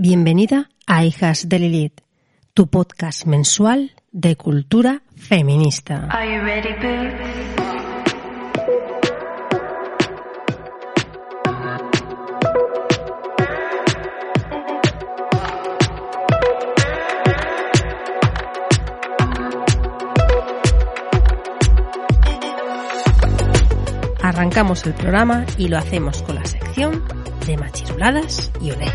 Bienvenida a Hijas de Lilith, tu podcast mensual de cultura feminista. Are you ready, boots? Arrancamos el programa y lo hacemos con la sección de machiruladas y olé.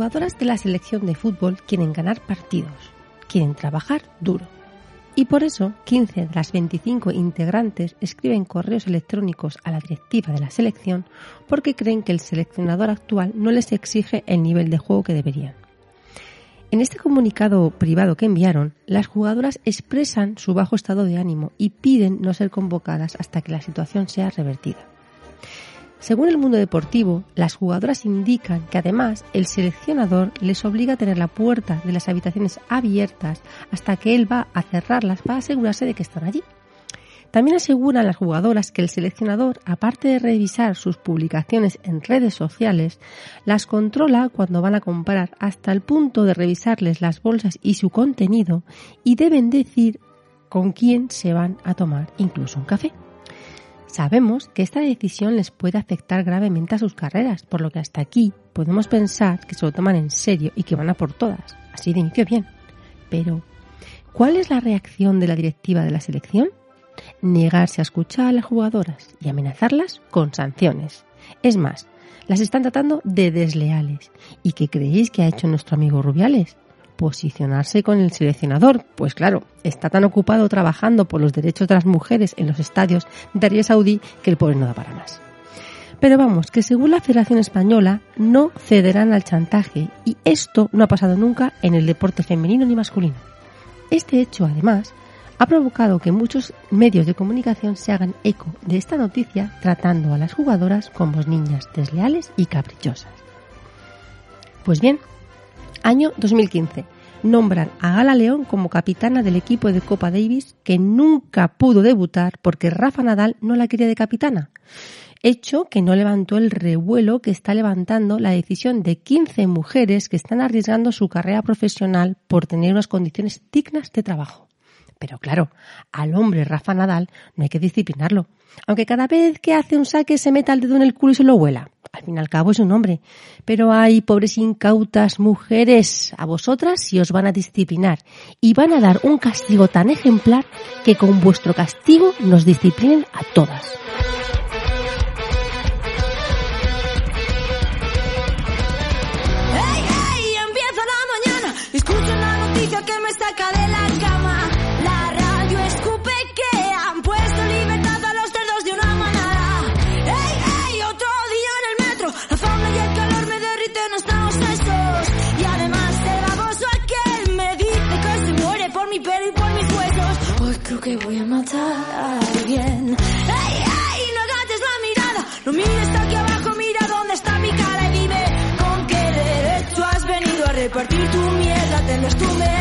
Jugadoras de la selección de fútbol quieren ganar partidos, quieren trabajar duro. Y por eso 15 de las 25 integrantes escriben correos electrónicos a la directiva de la selección porque creen que el seleccionador actual no les exige el nivel de juego que deberían. En este comunicado privado que enviaron, las jugadoras expresan su bajo estado de ánimo y piden no ser convocadas hasta que la situación sea revertida. Según el mundo deportivo, las jugadoras indican que además el seleccionador les obliga a tener la puerta de las habitaciones abiertas hasta que él va a cerrarlas para asegurarse de que están allí. También aseguran las jugadoras que el seleccionador, aparte de revisar sus publicaciones en redes sociales, las controla cuando van a comprar hasta el punto de revisarles las bolsas y su contenido y deben decir con quién se van a tomar incluso un café. Sabemos que esta decisión les puede afectar gravemente a sus carreras, por lo que hasta aquí podemos pensar que se lo toman en serio y que van a por todas. Así de inicio bien. Pero, ¿cuál es la reacción de la directiva de la selección? Negarse a escuchar a las jugadoras y amenazarlas con sanciones. Es más, las están tratando de desleales. ¿Y qué creéis que ha hecho nuestro amigo Rubiales? Posicionarse con el seleccionador, pues claro, está tan ocupado trabajando por los derechos de las mujeres en los estadios de Arabia Saudí que el pobre no da para más. Pero vamos, que según la Federación Española no cederán al chantaje y esto no ha pasado nunca en el deporte femenino ni masculino. Este hecho, además, ha provocado que muchos medios de comunicación se hagan eco de esta noticia tratando a las jugadoras como niñas desleales y caprichosas. Pues bien, Año 2015. Nombran a Gala León como capitana del equipo de Copa Davis que nunca pudo debutar porque Rafa Nadal no la quería de capitana. Hecho que no levantó el revuelo que está levantando la decisión de 15 mujeres que están arriesgando su carrera profesional por tener unas condiciones dignas de trabajo. Pero claro, al hombre Rafa Nadal no hay que disciplinarlo. Aunque cada vez que hace un saque se meta el dedo en el culo y se lo huela. Al fin y al cabo es un hombre. Pero hay pobres incautas mujeres, a vosotras si os van a disciplinar. Y van a dar un castigo tan ejemplar que con vuestro castigo nos disciplinen a todas. Matar alguien. ¡Ey, ey! No agaches la mirada, no mires aquí abajo, mira dónde está mi cara y dime con qué derecho has venido a repartir tu mierda, tendrás tu merecido,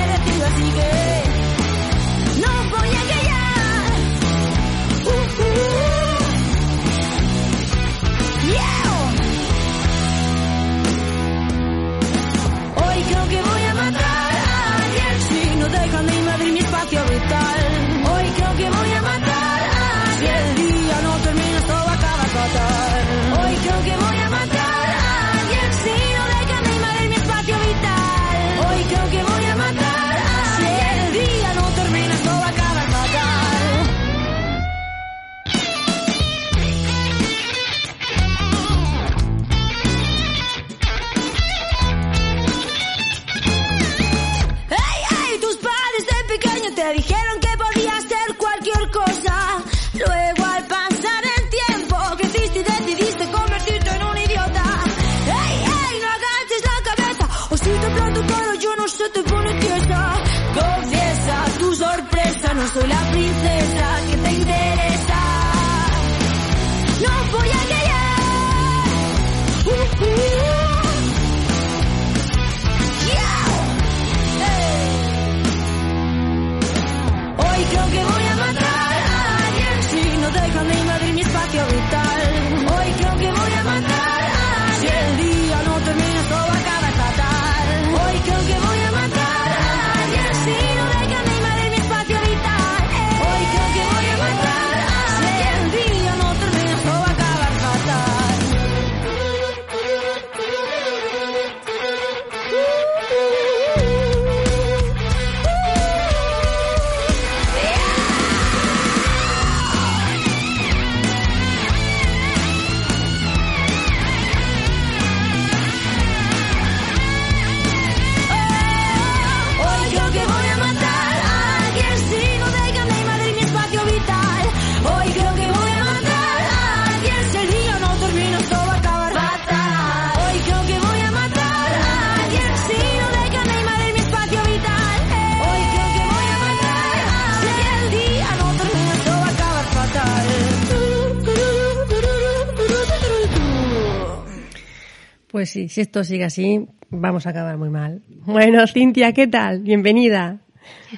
si esto sigue así, vamos a acabar muy mal. Bueno, Cintia, ¿qué tal? Bienvenida.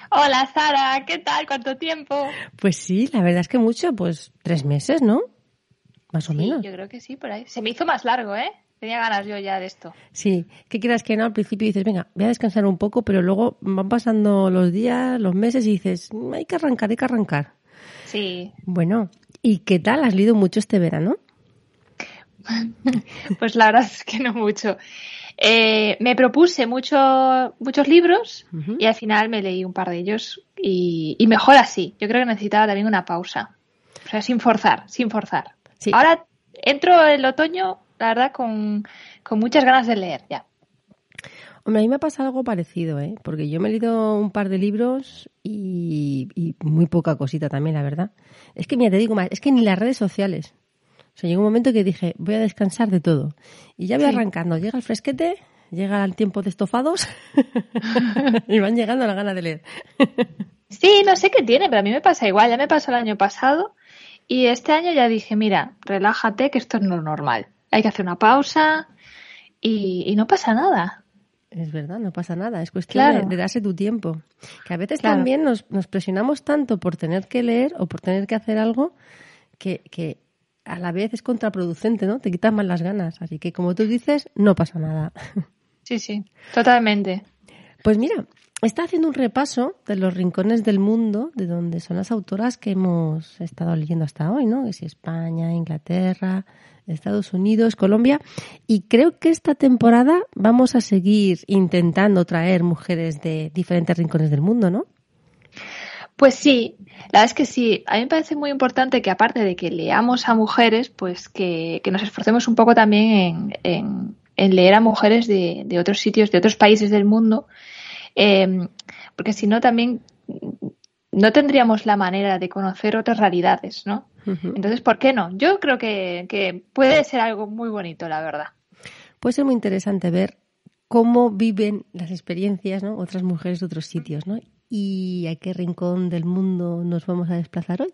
Hola Sara, ¿qué tal? ¿Cuánto tiempo? Pues sí, la verdad es que mucho, pues tres meses, ¿no? Más o Sí, menos. yo creo que sí, por ahí. Se me hizo más largo, ¿eh? Tenía ganas yo ya de esto. Sí, que quieras que no, al principio dices, venga, voy a descansar un poco, pero luego van pasando los días, los meses y dices, "Mm, hay que arrancar, hay que arrancar. Sí, Bueno, ¿y qué tal? ¿Has leído mucho este verano? pues la verdad es que no mucho. Eh, me propuse mucho, muchos libros y al final me leí un par de ellos y, y mejor así. Yo creo que necesitaba también una pausa. O sea, sin forzar, sin forzar. Sí. Ahora entro el otoño, la verdad, con, con muchas ganas de leer ya. Hombre, a mí me ha pasado algo parecido, ¿eh? Porque yo me he leído un par de libros y, y muy poca cosita también, la verdad. Es que, mira, te digo más, es que ni las redes sociales. O sea, llegó un momento que dije, voy a descansar de todo. Y ya voy Sí. arrancando. Llega el fresquete, llega el tiempo de estofados y van llegando las ganas de leer. Sí, no sé qué tiene, pero a mí me pasa igual. Ya me pasó el año pasado y este año ya dije, mira, relájate, que esto es normal. Hay que hacer una pausa y, y no pasa nada. Es verdad, no pasa nada. Es cuestión Claro. de, de darse tu tiempo. Que a veces Claro. también nos, nos presionamos tanto por tener que leer o por tener que hacer algo que, que a la vez es contraproducente, ¿no? Te quitas más las ganas. Así que, como tú dices, no pasa nada. Sí, sí, totalmente. Pues mira, está haciendo un repaso de los rincones del mundo, de donde son las autoras que hemos estado leyendo hasta hoy, ¿no? Que si España, Inglaterra, Estados Unidos, Colombia. Y creo que esta temporada vamos a seguir intentando traer mujeres de diferentes rincones del mundo, ¿no? Pues sí, la verdad es que sí. A mí me parece muy importante que aparte de que leamos a mujeres, pues que, que nos esforcemos un poco también en, en- en leer a mujeres de, de otros sitios, de otros países del mundo, eh, porque si no también no tendríamos la manera de conocer otras realidades, ¿no? Entonces, ¿por qué no? Yo creo que, que puede ser algo muy bonito, la verdad. Puede ser muy interesante ver cómo viven las experiencias, ¿no? Otras mujeres de otros sitios, ¿no? ¿Y a qué rincón del mundo nos vamos a desplazar hoy?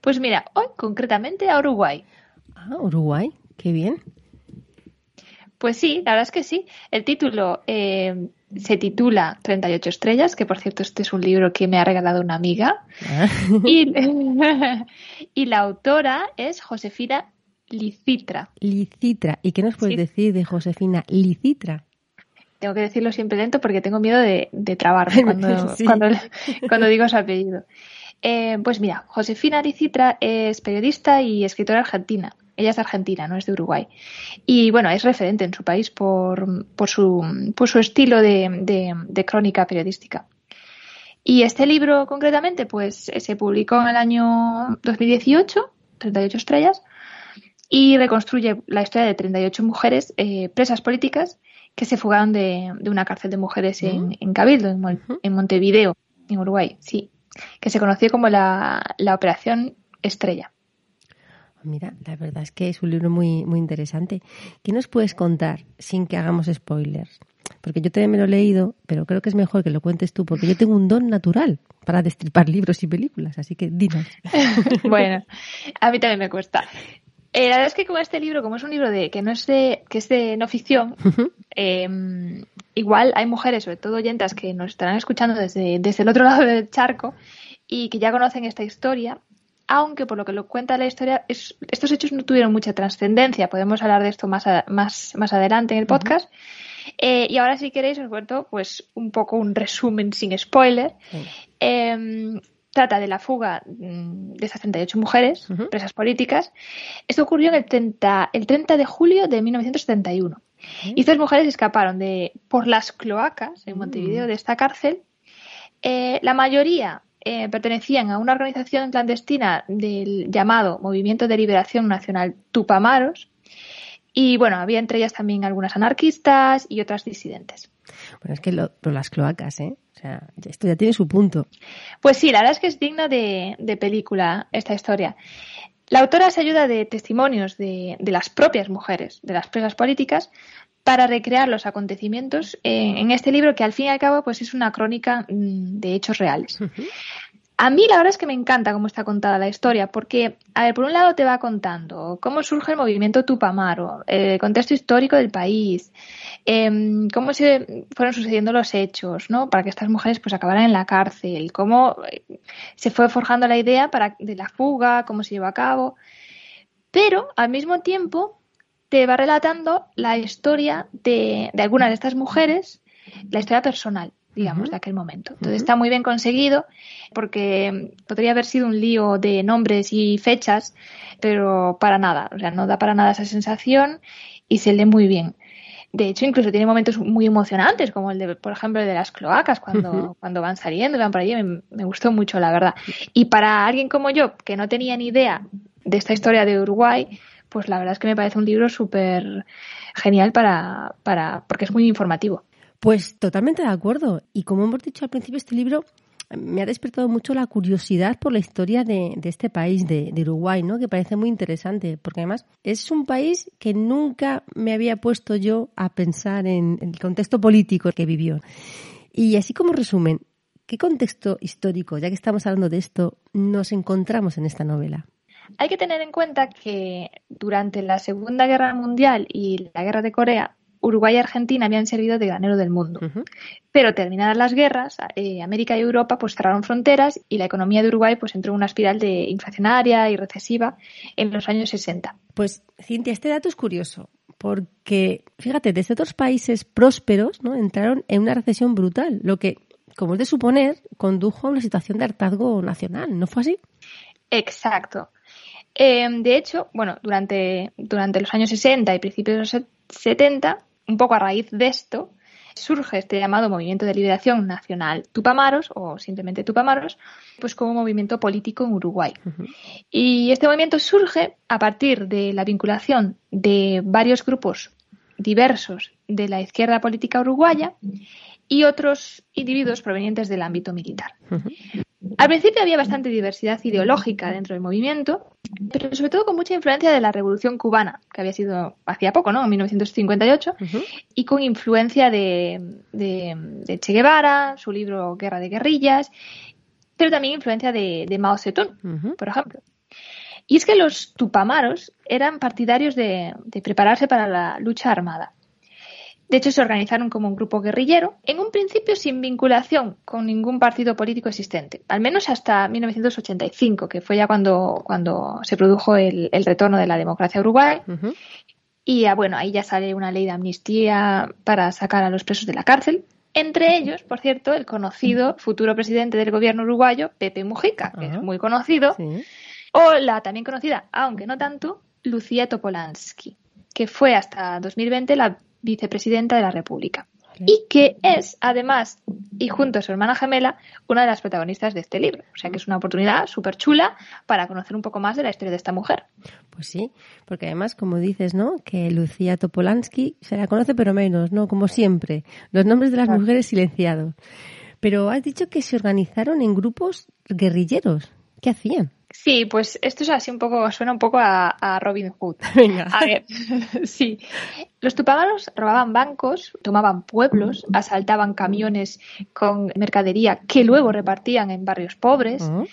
Pues mira, hoy concretamente a Uruguay. Ah, Uruguay, qué bien. Pues sí, la verdad es que sí. El título eh, se titula 38 estrellas, que por cierto este es un libro que me ha regalado una amiga. Ah. Y, y la autora es Josefina Licitra. Licitra. ¿Y qué nos puedes Sí. decir de Josefina Licitra? Tengo que decirlo siempre lento porque tengo miedo de, de trabarme cuando, Sí. cuando, cuando digo su apellido. Eh, pues mira, Josefina Licitra es periodista y escritora argentina. Ella es de Argentina, no es de Uruguay. Y bueno, es referente en su país por, por, su, por su estilo de, de- de crónica periodística. Y este libro concretamente, pues eh, se publicó en el año 2018, 38 estrellas, y reconstruye la historia de 38 mujeres eh, presas políticas que se fugaron de, de una cárcel de mujeres en, en Cabildo, en, Mon- en Montevideo, en Uruguay, sí, que se conoció como la, la Operación Estrella. Mira, la verdad es que es un libro muy, muy interesante. ¿Qué nos puedes contar sin que hagamos spoilers? Porque yo también me lo he leído, pero creo que es mejor que lo cuentes tú, porque yo tengo un don natural para destripar libros y películas, así que dinos. bueno, a mí también me cuesta. Eh, la verdad es que con este libro, como es un libro de que no es de que es de no ficción, eh, igual hay mujeres, sobre todo oyentas, que nos estarán escuchando desde, desde el otro lado del charco y que ya conocen esta historia, aunque por lo que lo cuenta la historia, es- estos hechos no tuvieron mucha trascendencia. Podemos hablar de esto más, a- más, más adelante en el podcast. Eh, y ahora, si queréis, os cuento pues un poco un resumen sin spoiler. Venga. Eh, trata de la fuga mm, de esas 38 mujeres, presas políticas. Esto ocurrió en el 30, el 30 de julio de 1971. Y estas mujeres escaparon de por las cloacas en Montevideo de esta cárcel. Eh, la mayoría eh, pertenecían a una organización clandestina del llamado Movimiento de Liberación Nacional Tupamaros. Y bueno, había entre ellas también algunas anarquistas y otras disidentes. Bueno, es que lo, pero las cloacas, ¿eh? O sea, esto ya tiene su punto. Pues sí, la verdad es que es digna de, de película esta historia. La autora se ayuda de testimonios de, de las propias mujeres, de las presas políticas, para recrear los acontecimientos en, en este libro que al fin y al cabo pues es una crónica mm, de hechos reales. A mí la verdad es que me encanta cómo está contada la historia, porque, a ver, por un lado te va contando cómo surge el movimiento Tupamaro, el contexto histórico del país, em, cómo se fueron sucediendo los hechos, ¿no? Para que estas mujeres pues acabaran en la cárcel, cómo eh, se fue forjando la idea para, de la fuga, cómo se llevó a cabo. Pero, al mismo tiempo, te va relatando la historia de, de algunas de estas mujeres, la historia personal digamos, de aquel momento. Entonces está muy bien conseguido porque podría haber sido un lío de nombres y fechas, pero para nada, o sea, no da para nada esa sensación y se lee muy bien. De hecho, incluso tiene momentos muy emocionantes, como el de, por ejemplo, el de las cloacas, cuando, cuando van saliendo, van por allí, me, me, gustó mucho, la verdad. Y para alguien como yo, que no tenía ni idea de esta historia de Uruguay, pues la verdad es que me parece un libro súper genial para, para, porque es muy informativo. Pues totalmente de acuerdo. Y como hemos dicho al principio, este libro me ha despertado mucho la curiosidad por la historia de, este país, de, de, Uruguay, ¿no? Que parece muy interesante, porque además es un país que nunca me había puesto yo a pensar en, en el contexto político que vivió. Y así como resumen, ¿qué contexto histórico, ya que estamos hablando de esto, nos encontramos en esta novela? Hay que tener en cuenta que durante la Segunda Guerra Mundial y la Guerra de Corea, Uruguay y Argentina habían servido de granero del mundo. Uh -huh. Pero terminadas las guerras, eh, América y Europa pues cerraron fronteras y la economía de Uruguay pues entró en una espiral de inflacionaria y recesiva en los años 60. Pues Cintia, este dato es curioso porque fíjate, desde otros países prósperos, ¿no? entraron en una recesión brutal, lo que como es de suponer, condujo a una situación de hartazgo nacional, ¿no fue así? Exacto. Eh, de hecho, bueno, durante, durante los años 60 y principios de los 70, un poco a raíz de esto, surge este llamado Movimiento de Liberación Nacional Tupamaros, o simplemente Tupamaros, pues como movimiento político en Uruguay. Uh -huh. Y este movimiento surge a partir de la vinculación de varios grupos diversos de la izquierda política uruguaya y otros individuos provenientes del ámbito militar. Uh -huh. Al principio había bastante diversidad ideológica dentro del movimiento, pero sobre todo con mucha influencia de la Revolución Cubana, que había sido hacía poco, ¿no? En 1958, uh -huh. y con influencia de, de, de, Che Guevara, su libro Guerra de Guerrillas, pero también influencia de, de Mao Zedong, uh -huh. por ejemplo. Y es que los tupamaros eran partidarios de, de prepararse para la lucha armada. De hecho, se organizaron como un grupo guerrillero, en un principio sin vinculación con ningún partido político existente, al menos hasta 1985, que fue ya cuando, cuando se produjo el, el retorno de la democracia a Uruguay. Uh -huh. Y bueno, ahí ya sale una ley de amnistía para sacar a los presos de la cárcel. Entre ellos, por cierto, el conocido futuro presidente del gobierno uruguayo, Pepe Mujica, que uh -huh. es muy conocido, sí. o la también conocida, aunque no tanto, Lucía Topolansky, que fue hasta 2020 la vicepresidenta de la República. Y que es, además, y junto a su hermana gemela, una de las protagonistas de este libro. O sea que es una oportunidad súper chula para conocer un poco más de la historia de esta mujer. Pues sí, porque además, como dices, ¿no? Que Lucía Topolansky se la conoce, pero menos, ¿no? Como siempre. Los nombres de las claro. mujeres silenciados. Pero has dicho que se organizaron en grupos guerrilleros. ¿Qué hacían? Sí, pues esto es así un poco, suena un poco a, a Robin Hood. Venga. A ver, sí. Los tupamaros robaban bancos, tomaban pueblos, asaltaban camiones con mercadería que luego repartían en barrios pobres. Uh -huh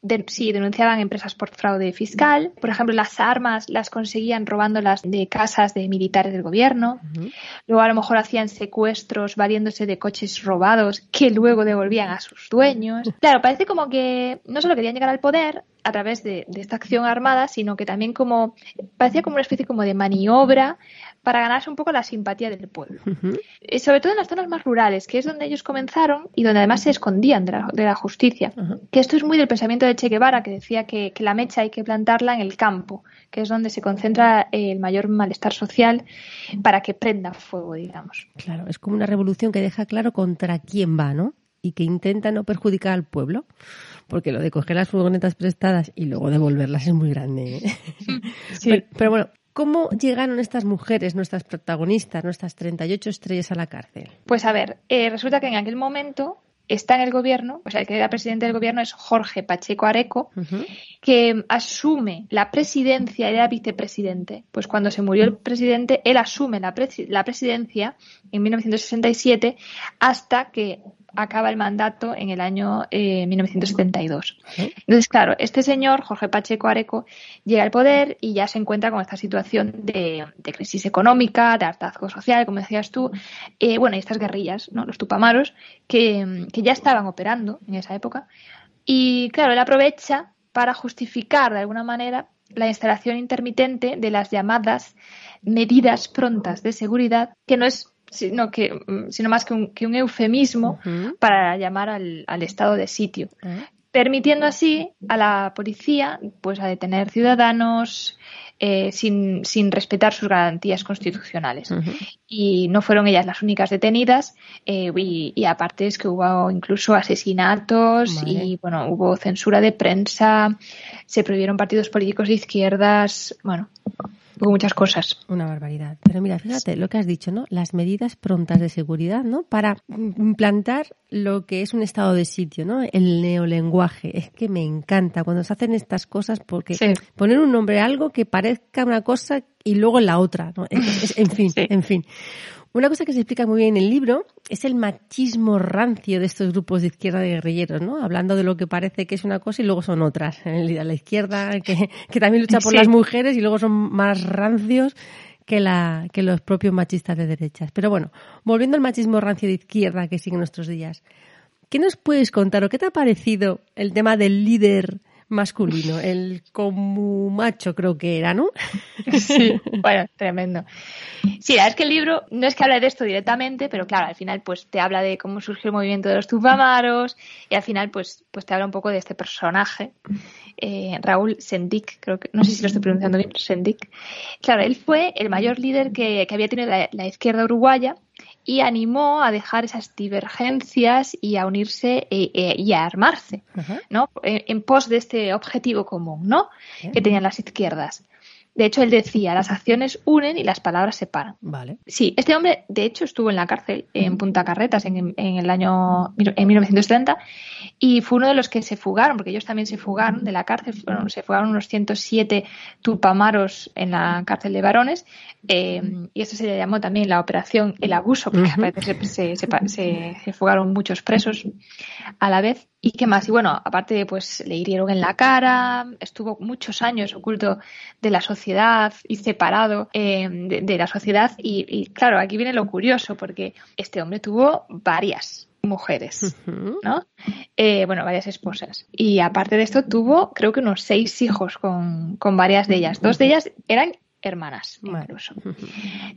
de, sí, denunciaban empresas por fraude fiscal. Por ejemplo, las armas las conseguían robándolas de casas de militares del gobierno. Uh -huh. Luego, a lo mejor hacían secuestros valiéndose de coches robados que luego devolvían a sus dueños. Claro, parece como que no solo querían llegar al poder a través de, de esta acción armada, sino que también como parecía como una especie como de maniobra para ganarse un poco la simpatía del pueblo. Uh -huh. Sobre todo en las zonas más rurales, que es donde ellos comenzaron y donde además se escondían de la, de la justicia. Uh -huh. Que esto es muy del pensamiento de Che Guevara, que decía que, que, la mecha hay que plantarla en el campo, que es donde se concentra el mayor malestar social para que prenda fuego, digamos. Claro, es como una revolución que deja claro contra quién va, ¿no? Y que intenta no perjudicar al pueblo porque lo de coger las furgonetas prestadas y luego devolverlas es muy grande. ¿eh? Sí. Pero, pero, bueno, ¿Cómo llegaron estas mujeres, nuestras protagonistas, nuestras 38 estrellas a la cárcel? Pues a ver, eh, resulta que en aquel momento está en el gobierno, o sea, el que era presidente del gobierno es Jorge Pacheco Areco, que asume la presidencia, era vicepresidente. Pues cuando se murió el presidente, él asume la, la presidencia en 1967 hasta que acaba el mandato en el año 1972. Eh, Entonces, claro, este señor, Jorge Pacheco Areco, llega al poder y ya se encuentra con esta situación de, crisis económica, de hartazgo social, como decías tú, eh, bueno, y estas guerrillas, ¿no? los tupamaros, que, que ya estaban operando en esa época. Y claro, él aprovecha para justificar de alguna manera la instalación intermitente de las llamadas medidas prontas de seguridad, que no es sino, que, mm, sino más que un, que un eufemismo para llamar al, al, estado de sitio, permitiendo así a la policía pues, a detener ciudadanos eh, sin, sin, respetar sus garantías constitucionales. Y no fueron ellas las únicas detenidas, eh, y, aparte es que hubo incluso asesinatos y bueno, hubo censura de prensa, se prohibieron partidos políticos de izquierdas, bueno, muchas cosas. Una barbaridad. Pero mira, fíjate lo que has dicho, ¿no? Las medidas prontas de seguridad, ¿no? Para implantar lo que es un estado de sitio, ¿no? El neolenguaje. Es que me encanta cuando se hacen estas cosas porque poner un nombre a algo que parezca una cosa y luego la otra, ¿no? en fin, en fin. Una cosa que se explica muy bien en el libro es el machismo rancio de estos grupos de izquierda de guerrilleros, ¿no? Hablando de lo que parece que es una cosa y luego son otras. La izquierda, que, que también lucha por las mujeres y luego son más rancios que, la, que los propios machistas de derechas. Pero bueno, volviendo al machismo rancio de izquierda que sigue en nuestros días, ¿qué nos puedes contar o qué te ha parecido el tema del líder masculino, el como macho creo que era, ¿no? Sí, bueno, tremendo. Sí, la verdad es que el libro no es que hable de esto directamente, pero claro, al final pues te habla de cómo surgió el movimiento de los tupamaros y al final pues, pues te habla un poco de este personaje, eh, Raúl Sendik, creo que, no sé si lo estoy pronunciando bien, Sendik. Claro, él fue el mayor líder que, había tenido la izquierda uruguaya y animó a dejar esas divergencias y a unirse eh, eh, y a armarse, ¿no? En, pos de este objetivo común, ¿no? Que tenían las izquierdas. De hecho, él decía, las acciones unen y las palabras separan. Vale. Sí, este hombre, de hecho, estuvo en la cárcel en Punta Carretas en, el año en 1930 y fue uno de los que se fugaron, porque ellos también se fugaron de la cárcel, se fugaron unos 107 tupamaros en la cárcel de varones eh, y esto se le llamó también la operación El Abuso, porque se, se, fugaron muchos presos a la vez. ¿Y qué más? Y bueno, aparte, pues le hirieron en la cara, estuvo muchos años oculto de la sociedad y separado eh, de, la sociedad. Y, claro, aquí viene lo curioso, porque este hombre tuvo varias mujeres, ¿no? Eh, bueno, varias esposas. Y aparte de esto, tuvo creo que unos seis hijos con, con varias de ellas. Dos de ellas eran hermanas, incluso.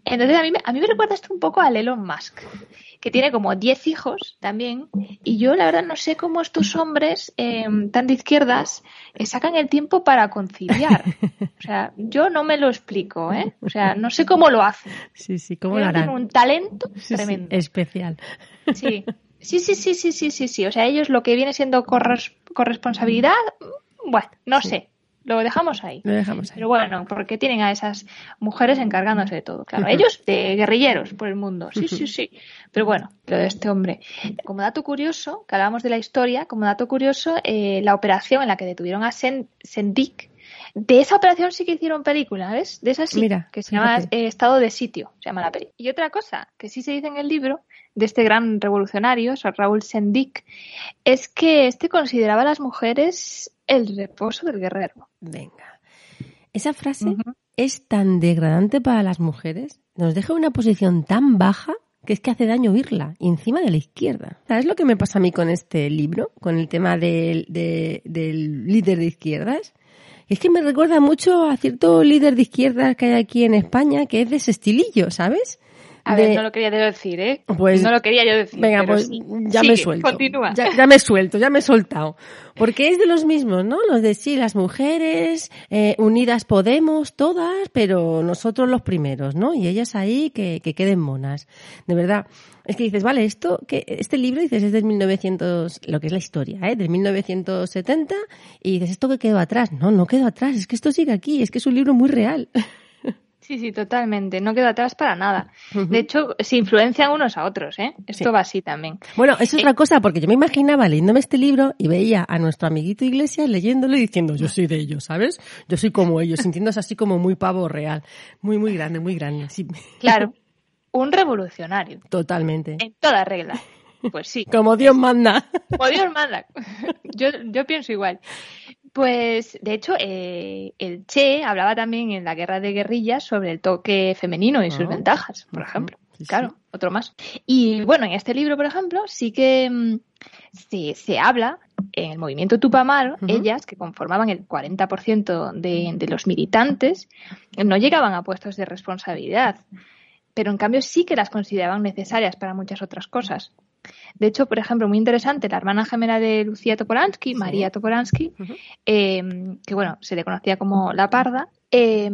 Entonces, a mí, a mí me recuerda esto un poco a Elon Musk, que tiene como 10 hijos también, y yo la verdad no sé cómo estos hombres em, tan de izquierdas eh, sacan el tiempo para conciliar. O sea, yo no me lo explico, ¿eh? O sea, no sé cómo lo hacen. Sí, sí, cómo lo harán. Tienen un talento tremendo. especial. Sí. Sí, sí, sí, sí, sí, sí, sí. O sea, ellos lo que viene siendo corresponsabilidad, bueno, no sé. Lo dejamos ahí. Lo dejamos ahí. Pero bueno, porque tienen a esas mujeres encargándose de todo. Claro, ellos de guerrilleros por el mundo. Sí, sí, sí. Pero bueno, lo de este hombre. Como dato curioso, que hablábamos de la historia, como dato curioso, eh, la operación en la que detuvieron a Sendik, de esa operación sí que hicieron película, ¿ves? De esa sí, Mira, que se llama eh, Estado de Sitio, se llama la peli. Y otra cosa que sí se dice en el libro de este gran revolucionario, Raúl Sendik, es que este consideraba a las mujeres el reposo del guerrero. Venga. Esa frase es tan degradante para las mujeres, nos deja una posición tan baja que es que hace daño oírla, encima de la izquierda. ¿Sabes lo que me pasa a mí con este libro, con el tema del, del líder de izquierdas? Es que me recuerda mucho a cierto líder de izquierdas que hay aquí en España, que es de ese estilillo, ¿sabes? A ver, no lo quería yo decir, ¿eh? Pues, no lo quería yo decir. Venga, pues ya me suelto. Continúa. Ya, me suelto, ya me he soltado. Porque es de los mismos, ¿no? Los de sí, las mujeres, eh, unidas podemos, todas, pero nosotros los primeros, ¿no? Y ellas ahí que, que queden monas. De verdad. Es que dices, vale, esto, que este libro, dices, es del 1900, lo que es la historia, ¿eh? Del 1970, y dices, ¿esto que quedó atrás? No, no quedó atrás, es que esto sigue aquí, es que es un libro muy real. Sí, sí, totalmente. No queda atrás para nada. De hecho, se influencian unos a otros, ¿eh? Esto Sí. va así también. Bueno, es otra cosa, porque yo me imaginaba leyéndome este libro y veía a nuestro amiguito Iglesias leyéndolo y diciendo, yo soy de ellos, ¿sabes? Yo soy como ellos, sintiéndose así como muy pavo real. Muy, muy grande, muy grande. Sí, Claro, un revolucionario. totalmente. En toda regla. Pues sí. Como Dios manda. Como Dios manda. Yo, yo pienso igual. Pues, de hecho, eh, el Che hablaba también en la guerra de guerrillas sobre el toque femenino y sus Ah. ventajas, por ejemplo. Sí, claro, sí. otro más. Y bueno, en este libro, por ejemplo, sí que mm, se, se habla en el movimiento Tupamaro, ellas, que conformaban el 40% de, de los militantes, no llegaban a puestos de responsabilidad, pero en cambio sí que las consideraban necesarias para muchas otras cosas. De hecho, por ejemplo, muy interesante, la hermana gemela de Lucía Toporansky, Sí. María Toporansky, eh, que bueno, se le conocía como la parda, eh,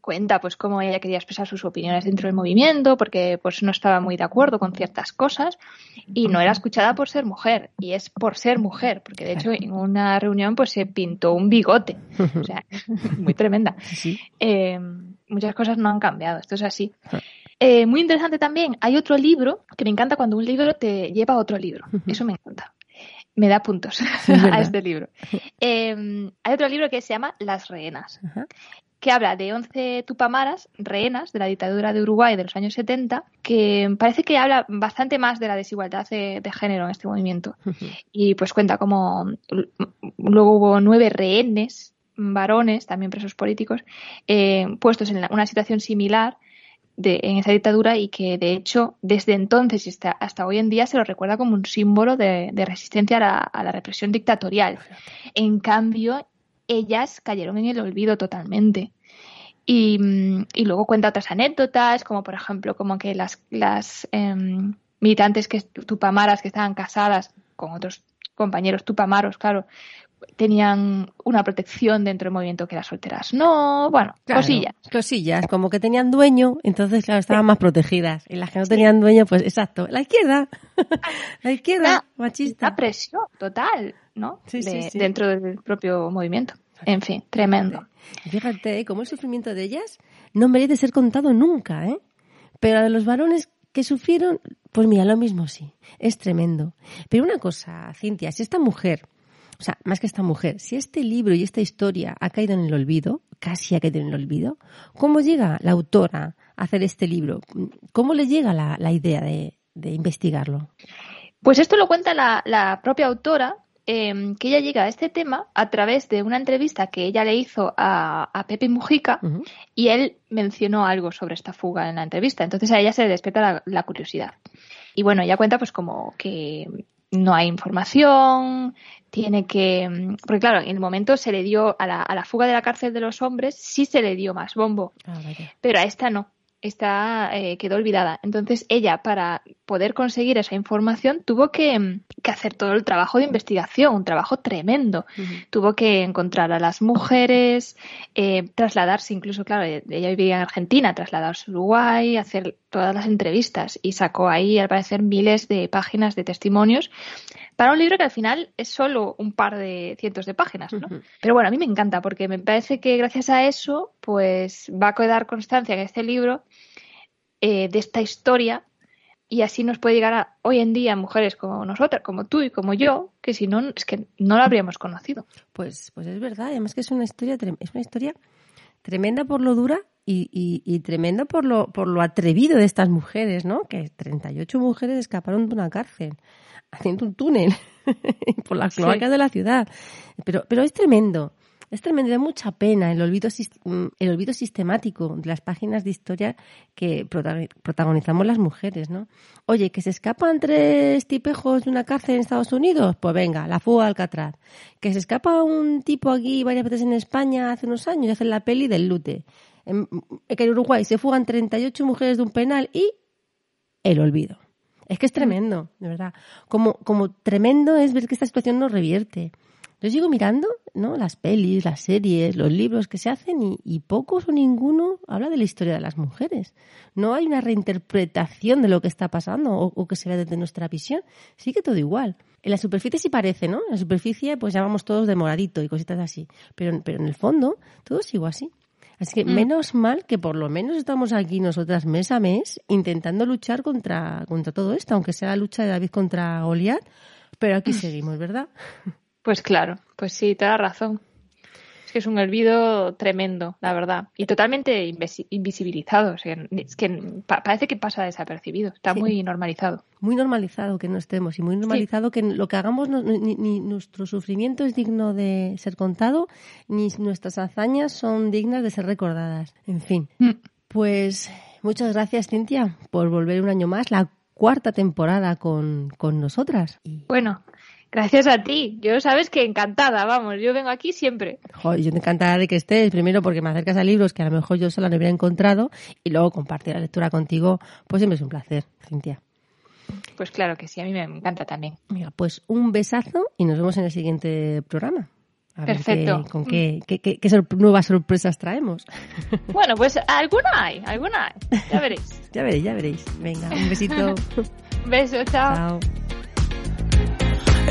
cuenta pues cómo ella quería expresar sus opiniones dentro del movimiento porque pues no estaba muy de acuerdo con ciertas cosas y no era escuchada por ser mujer y es por ser mujer porque de hecho en una reunión pues se pintó un bigote o sea muy tremenda Sí, sí. eh, muchas cosas no han cambiado, esto es así. Eh, muy interesante también, hay otro libro que me encanta cuando un libro te lleva a otro libro, eso me encanta. Me da puntos a este libro. Eh, hay otro libro que se llama Las rehenas, que habla de 11 tupamaras, rehenas de la dictadura de Uruguay de los años 70, que parece que habla bastante más de la desigualdad de, de género en este movimiento. Y pues cuenta como luego hubo nueve rehenes, varones, también presos políticos, eh, puestos en una situación similar en esa dictadura y que de hecho desde entonces hasta, hasta hoy en día se lo recuerda como un símbolo de, resistencia a la, represión dictatorial. En cambio, ellas cayeron en el olvido totalmente. Y, mm, luego cuenta otras anécdotas, como por ejemplo, como que las, las em, militantes que tupamaras que estaban casadas con otros compañeros tupamaros, claro, tenían una protección dentro del movimiento que las solteras. No, bueno, Claro, cosillas. Cosillas, como que tenían dueño, entonces, claro, estaban más protegidas. Y las que no tenían dueño, pues exacto. La izquierda. la izquierda, machista. presión total, ¿no? Sí, De- sí, sí. Dentro del propio movimiento. En fin, tremendo. Y Fíjate, ¿eh? como el sufrimiento de ellas no merece ser contado nunca, ¿eh? Pero a de los varones que sufrieron, pues mira, lo mismo sí. Es tremendo. Pero una cosa, Cintia, si esta mujer, o sea, más que esta mujer, si este libro y esta historia ha caído en el olvido, casi ha caído en el olvido, ¿cómo llega la autora a hacer este libro? ¿Cómo le llega la, la idea de, de investigarlo? Pues esto lo cuenta la, la propia autora, eh, que ella llega a este tema a través de una entrevista que ella le hizo a, a Pepe Mujica y él mencionó algo sobre esta fuga en la entrevista. Entonces a ella se le despierta la, la curiosidad. Y bueno, ella cuenta pues como que no hay información, tiene que... Porque claro, en el momento se le dio a la, a la fuga de la cárcel de los hombres, sí se le dio más bombo, Ah, pero a esta no. Esta eh, quedó olvidada. Entonces ella, para poder conseguir esa información, tuvo que, mm, que hacer todo el trabajo de investigación, un trabajo tremendo. Tuvo que encontrar a las mujeres, eh, trasladarse, incluso, claro, ella vivía en Argentina, trasladarse a Uruguay, hacer todas las entrevistas y sacó ahí, al parecer, miles de páginas de testimonios para un libro que al final es solo un par de cientos de páginas, ¿no? Pero bueno, a mí me encanta porque me parece que gracias a eso, pues va a quedar constancia en este libro eh, de esta historia y así nos puede llegar a, hoy en día mujeres como nosotras, como tú y como yo, que si no, es que no lo habríamos conocido. Pues, pues es verdad, además que es una historia, es una historia tremenda por lo dura y, y, y tremenda por lo, por lo atrevido de estas mujeres, ¿no? Que 38 mujeres escaparon de una cárcel haciendo un túnel por las Sí. cloacas de la ciudad. Pero, pero es tremendo. Es tremendo, da mucha pena el olvido, mm, el olvido sistemático de las páginas de historia que prota- protagonizamos las mujeres, ¿no? Oye, que se escapan tres tipejos de una cárcel en Estados Unidos, pues venga, la fuga de Alcatraz. Que se escapa un tipo aquí varias veces en España hace unos años y hacen la peli del lute. En Uruguay se fugan 38 mujeres de un penal y el olvido. Es que es tremendo, de verdad. Como, como tremendo es ver que esta situación no revierte. Yo sigo mirando, ¿no? Las pelis, las series, los libros que se hacen y, y pocos o ninguno habla de la historia de las mujeres. No hay una reinterpretación de lo que está pasando o, que se ve desde nuestra visión. Sigue todo igual. En la superficie sí parece, ¿no? En la superficie pues llamamos todos de moradito y cositas así. Pero, pero en el fondo todo sigue así. Así que Mm. menos mal que por lo menos estamos aquí nosotras mes a mes intentando luchar contra, contra todo esto, aunque sea la lucha de David contra Goliat, pero Mm. aquí seguimos, ¿verdad? Pues claro, pues sí, te da razón. Es que es un olvido tremendo, la verdad. Y totalmente invisi- invisibilizado. O sea, es que pa- parece que pasa desapercibido. Está Sí. muy normalizado. Muy normalizado que no estemos y muy normalizado que lo que hagamos, no- ni, ni nuestro sufrimiento es digno de ser contado, ni nuestras hazañas son dignas de ser recordadas. En fin, Mm. pues muchas gracias, Cintia, por volver un año más, la cuarta temporada con, con nosotras. Bueno, gracias a ti. Yo sabes que encantada, vamos. Yo vengo aquí siempre. jo, yo te encantará de que estés, primero porque me acercas a libros que a lo mejor yo sola no hubiera encontrado, y luego compartir la lectura contigo, pues siempre es un placer, Cintia. Pues claro que sí, a mí me encanta también. Mira, pues un besazo y nos vemos en el siguiente programa. A ver Perfecto. qué- con qué, qué- qué- qué sor- nuevas sorpresas traemos. Bueno, pues alguna hay, alguna hay. Ya veréis. ya veréis, ya veréis. Venga, un besito. Un beso, chao. Chao.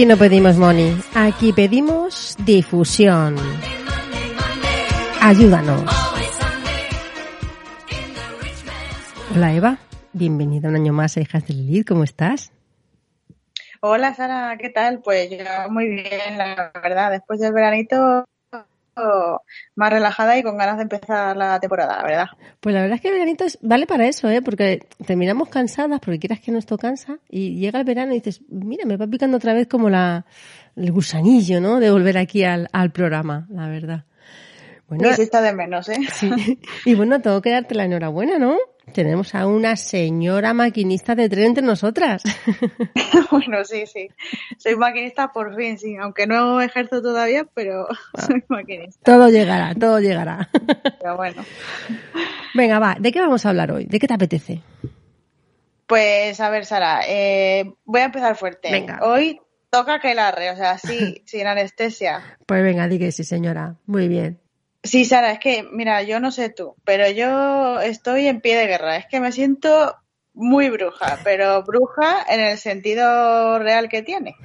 Aquí no pedimos money, aquí pedimos difusión. Ayúdanos. Hola Eva, bienvenida un año más a Hijas de Lilith, ¿cómo estás? Hola Sara, ¿qué tal? Pues yo muy bien, la verdad. Después del veranito, más relajada y con ganas de empezar la temporada, la verdad. Pues la verdad es que el veranito vale para eso, ¿eh? porque terminamos cansadas, porque quieras que no esto cansa, y llega el verano y dices, mira, me va picando otra vez como la, el gusanillo, ¿no? De volver aquí al, al programa, la verdad. Bueno, está de menos, ¿eh? sí. Y bueno, tengo que darte la enhorabuena, ¿no? Tenemos a una señora maquinista de tren entre nosotras. bueno, sí, sí. Soy maquinista por fin, sí. Aunque no ejerzo todavía, pero soy maquinista. Todo llegará, todo llegará. Pero bueno. Venga, va, ¿de qué vamos a hablar hoy? ¿De qué te apetece? Pues a ver, Sara, eh, voy a empezar fuerte. Venga. Hoy toca que larre, o sea, sí, sin anestesia. Pues venga, di que sí, señora. Muy bien. Sí, Sara, es que, mira, yo no sé tú, pero yo estoy en pie de guerra. Es que me siento muy bruja, pero bruja en el sentido real que tiene.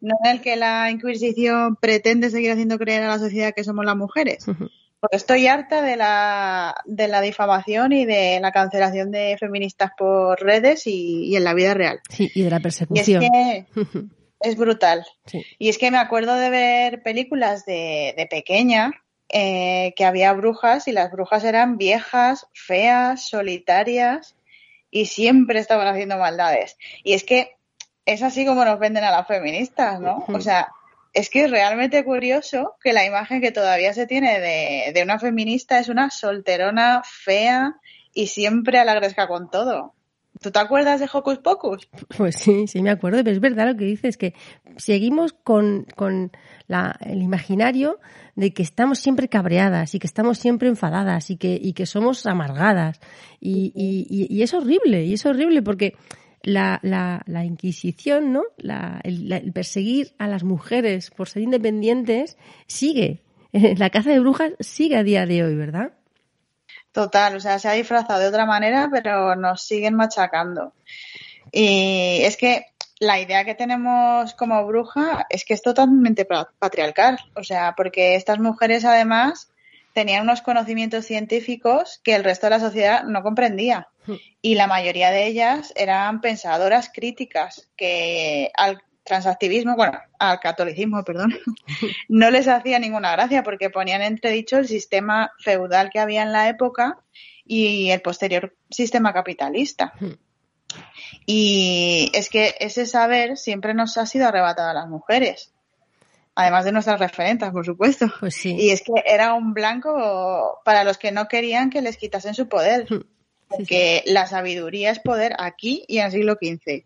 No en el que la Inquisición pretende seguir haciendo creer a la sociedad que somos las mujeres. Porque estoy harta de la, de la difamación y de la cancelación de feministas por redes y, y en la vida real. Sí, y de la Y es persecución. que es brutal. Sí. Y es que me acuerdo de ver películas de, de pequeña eh, que había brujas y las brujas eran viejas, feas, solitarias y siempre estaban haciendo maldades. Y es que es así como nos venden a las feministas, ¿no? O sea, es que es realmente curioso que la imagen que todavía se tiene de, de una feminista es una solterona fea y siempre a la gresca con todo. ¿Tú te acuerdas de Hocus Pocus? Pues sí, sí me acuerdo, pero es verdad lo que dices, que seguimos con, con la- el imaginario de que estamos siempre cabreadas y que estamos siempre enfadadas y que, y que somos amargadas. Y, y- es horrible, y es horrible porque la, la, la Inquisición, ¿no? La- el, el perseguir a las mujeres por ser independientes sigue. La caza de brujas sigue a día de hoy, ¿verdad? Total, o sea, se ha disfrazado de otra manera, pero nos siguen machacando. Y es que la idea que tenemos como bruja es que es totalmente pa- patriarcal, o sea, porque estas mujeres además tenían unos conocimientos científicos que el resto de la sociedad no comprendía. Y la mayoría de ellas eran pensadoras críticas que al transactivismo, bueno, al catolicismo, perdón, no les hacía ninguna gracia porque ponían entredicho el sistema feudal que había en la época y el posterior sistema capitalista. Y es que ese saber siempre nos ha sido arrebatado a las mujeres, además de nuestras referentas, por supuesto. Pues sí. Y es que era un blanco para los que no querían que les quitasen su poder, Sí, sí. porque la sabiduría es poder aquí y en el siglo XV.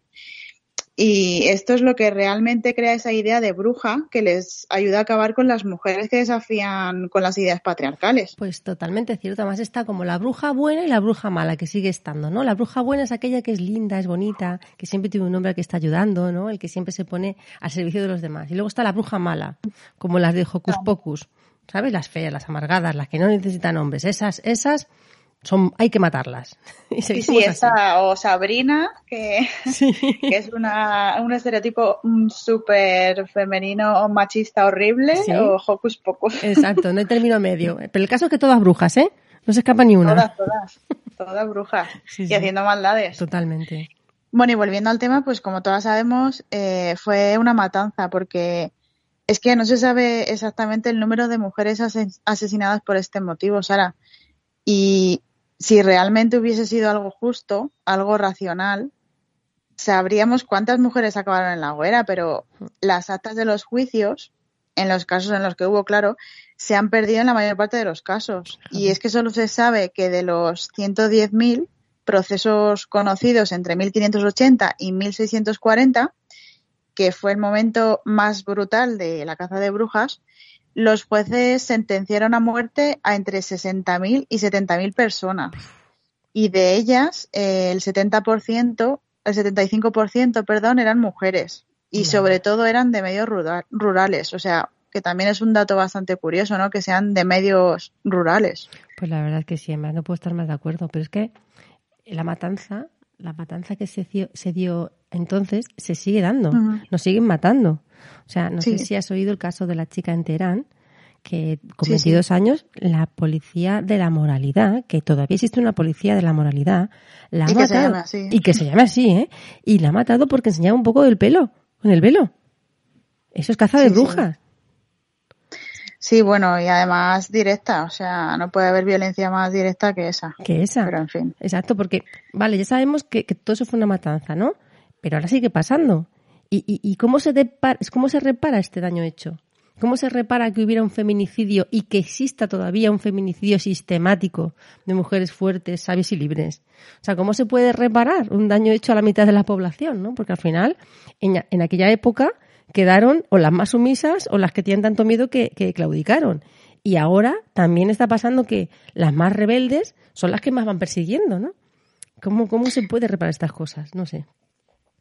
Y esto es lo que realmente crea esa idea de bruja que les ayuda a acabar con las mujeres que desafían con las ideas patriarcales. Pues totalmente cierto. Además está como la bruja buena y la bruja mala, que sigue estando, ¿no? La bruja buena es aquella que es linda, es bonita, que siempre tiene un hombre al que está ayudando, ¿no? El que siempre se pone al servicio de los demás. Y luego está la bruja mala, como las de Hocus Pocus, ¿sabes? Las feas, las amargadas, las que no necesitan hombres. Esas, esas son, hay que matarlas. Y sí, así. esta o Sabrina, que, que es una, un estereotipo mm, súper femenino o machista horrible, Sí. o Hocus Pocus. Exacto, no hay término medio. Pero el caso es que todas brujas, ¿eh? No se escapa ni una. Todas, todas, todas brujas Sí, y sí. haciendo maldades. Totalmente. Bueno, y volviendo al tema, pues como todas sabemos, eh, fue una matanza porque es que no se sabe exactamente el número de mujeres ases- asesinadas por este motivo, Sara. Y si realmente hubiese sido algo justo, algo racional, sabríamos cuántas mujeres acabaron en la hoguera, pero las actas de los juicios, en los casos en los que hubo, claro, se han perdido en la mayor parte de los casos. Y es que solo se sabe que de los 110.000 procesos conocidos entre 1580 y 1640, que fue el momento más brutal de la caza de brujas, los jueces sentenciaron a muerte a entre 60.000 y 70.000 personas. Y de ellas, eh, el 70%, el 75%, perdón, eran mujeres. Y sobre todo eran de medios rural- rurales. O sea, que también es un dato bastante curioso, ¿no? Que sean de medios rurales. Pues la verdad es que sí, además no puedo estar más de acuerdo, pero es que la matanza, la matanza que se dio, se dio entonces se sigue dando, nos siguen matando. O sea, no sé si has oído el caso de la chica en Teherán, que con Sí, sí. 22 años, la policía de la moralidad, que todavía existe una policía de la moralidad, la ha Y que se matado. Y que se llama así, ¿eh? Y la ha matado porque enseñaba un poco del pelo, con el velo. Eso es caza de brujas. Sí, bueno, y además directa. O sea, no puede haber violencia más directa que esa. Que esa. Pero en fin. Exacto, porque, vale, ya sabemos que, que todo eso fue una matanza, ¿no? Pero ahora sigue pasando. ¿Y, y, y cómo, se depara- cómo se repara este daño hecho? ¿Cómo se repara que hubiera un feminicidio y que exista todavía un feminicidio sistemático de mujeres fuertes, sabias y libres? O sea, ¿cómo se puede reparar un daño hecho a la mitad de la población? ¿no? Porque al final, en, en aquella época, quedaron o las más sumisas o las que tienen tanto miedo que, que claudicaron. Y ahora también está pasando que las más rebeldes son las que más van persiguiendo, ¿no? ¿Cómo, cómo se puede reparar estas cosas? No sé.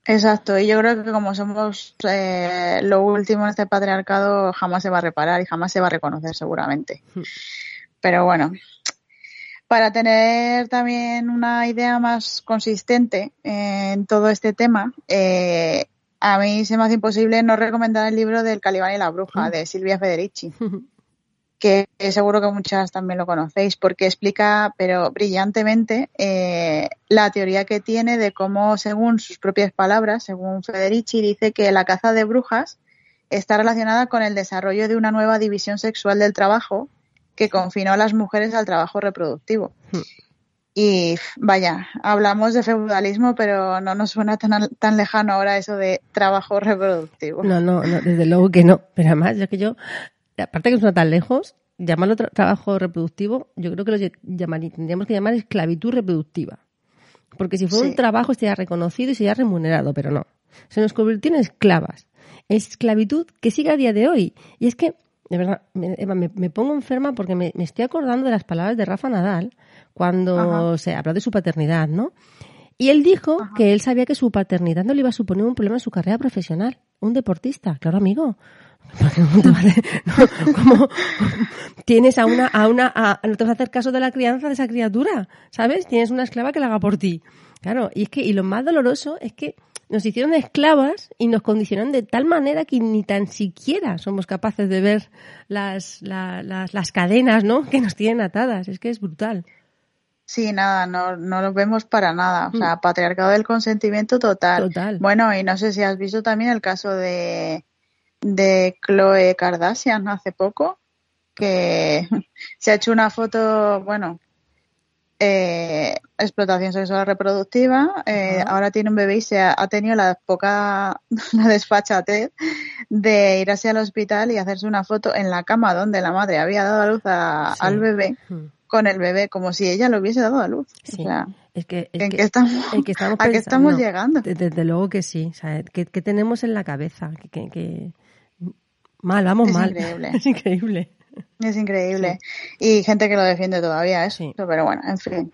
Exacto, y yo creo que como somos eh, lo último en este patriarcado, jamás se va a reparar y jamás se va a reconocer seguramente. Pero bueno, para tener también una idea más consistente en todo este tema, eh, a mí se me hace imposible no recomendar el libro del Calibán y la Bruja de Silvia Federici. que seguro que muchas también lo conocéis, porque explica, pero brillantemente, eh, la teoría que tiene de cómo, según sus propias palabras, según Federici, dice que la caza de brujas está relacionada con el desarrollo de una nueva división sexual del trabajo que confinó a las mujeres al trabajo reproductivo. Y vaya, hablamos de feudalismo, pero no nos suena tan, tan lejano ahora eso de trabajo reproductivo. No, no, no, desde luego que no. Pero además, ya que yo, aparte que no suena tan lejos, llamarlo tra- trabajo reproductivo, yo creo que lo llamaría- tendríamos que llamar esclavitud reproductiva. Porque si fuera Sí. un trabajo estaría reconocido y sería remunerado, pero no. Se nos convirtió en esclavas. Esclavitud que sigue a día de hoy. Y es que, de verdad, me, Eva, me- me pongo enferma porque me, me estoy acordando de las palabras de Rafa Nadal cuando Ajá. se habló de su paternidad, ¿no? Y él dijo que él sabía que su paternidad no le iba a suponer un problema en su carrera profesional. Un deportista, claro, amigo. ¿Cómo te va a hacer- no, ¿cómo- tienes a una, a una, a- no te vas a hacer caso de la crianza de esa criatura, ¿sabes? Tienes una esclava que la haga por ti. Claro, y es que, y lo más doloroso es que nos hicieron esclavas y nos condicionaron de tal manera que ni tan siquiera somos capaces de ver las, la- las, las cadenas, ¿no? Que nos tienen atadas. Es que es brutal. Sí, nada, no, no lo vemos para nada. O sea, patriarcado del consentimiento total. Mm. Total. Bueno, y no sé si has visto también el caso de, de Chloe Kardashian hace poco, que se ha hecho una foto, bueno, eh, explotación sexual reproductiva, eh, ahora tiene un bebé y se ha, ha tenido la poca, la desfachatez de ir así al hospital y hacerse una foto en la cama donde la madre había dado a luz a- Sí. al bebé Mm. Con el bebé, como si ella lo hubiese dado a luz. Sí. O sea, Es que, es ¿en que- qué estamos, en que estamos ¿a qué estamos no, llegando? de- Desde luego que sí. O sea, ¿qué, qué tenemos en la cabeza? Que, que- Mal, vamos Es mal. increíble. Es increíble. Es increíble. Y gente que lo defiende todavía, eso. Sí. Pero bueno, en fin.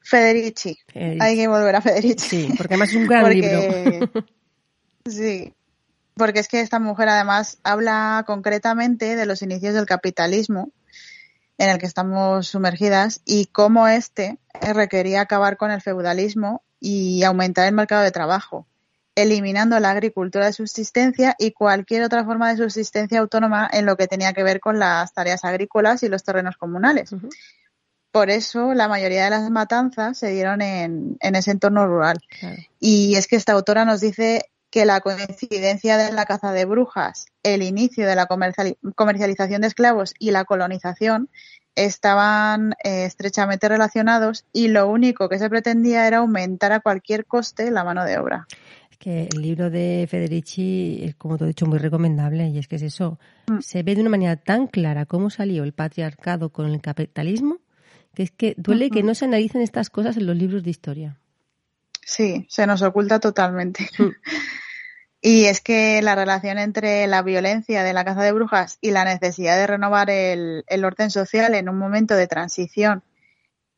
Federici. Federici. Hay que volver a Federici. Sí, porque además es un gran libro. Sí. Porque es que esta mujer además habla concretamente de los inicios del capitalismo en el que estamos sumergidas y cómo este requería acabar con el feudalismo y aumentar el mercado de trabajo, eliminando la agricultura de subsistencia y cualquier otra forma de subsistencia autónoma en lo que tenía que ver con las tareas agrícolas y los terrenos comunales. Por eso la mayoría de las matanzas se dieron en, en ese entorno rural. Claro. Y es que esta autora nos dice que la coincidencia de la caza de brujas, el inicio de la comerciali- comercialización de esclavos y la colonización estaban eh, estrechamente relacionados y lo único que se pretendía era aumentar a cualquier coste la mano de obra. Es que el libro de Federici es, como te he dicho, muy recomendable. Y es que es eso. Mm. Se ve de una manera tan clara cómo salió el patriarcado con el capitalismo que es que duele que no se analicen estas cosas en los libros de historia. Sí, se nos oculta totalmente. Mm. Y es que la relación entre la violencia de la caza de brujas y la necesidad de renovar el, el orden social en un momento de transición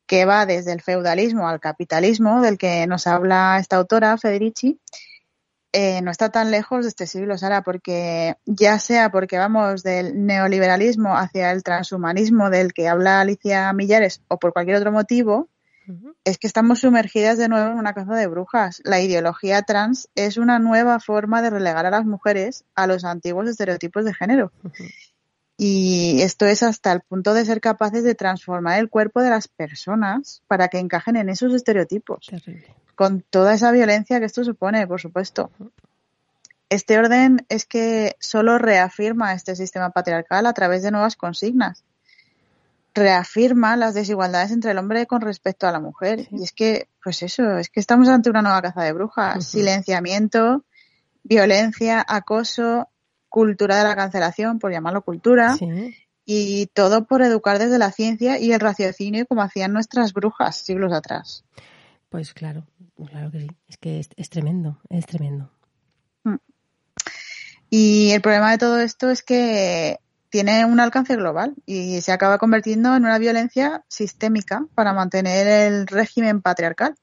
que va desde el feudalismo al capitalismo, del que nos habla esta autora, Federici, eh, no está tan lejos de este siglo, Sara, porque ya sea porque vamos del neoliberalismo hacia el transhumanismo del que habla Alicia Millares o por cualquier otro motivo. Es que estamos sumergidas de nuevo en una caza de brujas. La ideología trans es una nueva forma de relegar a las mujeres a los antiguos estereotipos de género. Y esto es hasta el punto de ser capaces de transformar el cuerpo de las personas para que encajen en esos estereotipos, Terrible. con toda esa violencia que esto supone, por supuesto. Este orden es que solo reafirma este sistema patriarcal a través de nuevas consignas reafirma las desigualdades entre el hombre con respecto a la mujer. Y es que, pues eso, es que estamos ante una nueva caza de brujas. Silenciamiento, violencia, acoso, cultura de la cancelación, por llamarlo cultura, Sí. y todo por educar desde la ciencia y el raciocinio como hacían nuestras brujas siglos atrás. Pues claro, claro que sí. Es que es, es tremendo, es tremendo. Y el problema de todo esto es que tiene un alcance global y se acaba convirtiendo en una violencia sistémica para mantener el régimen patriarcal.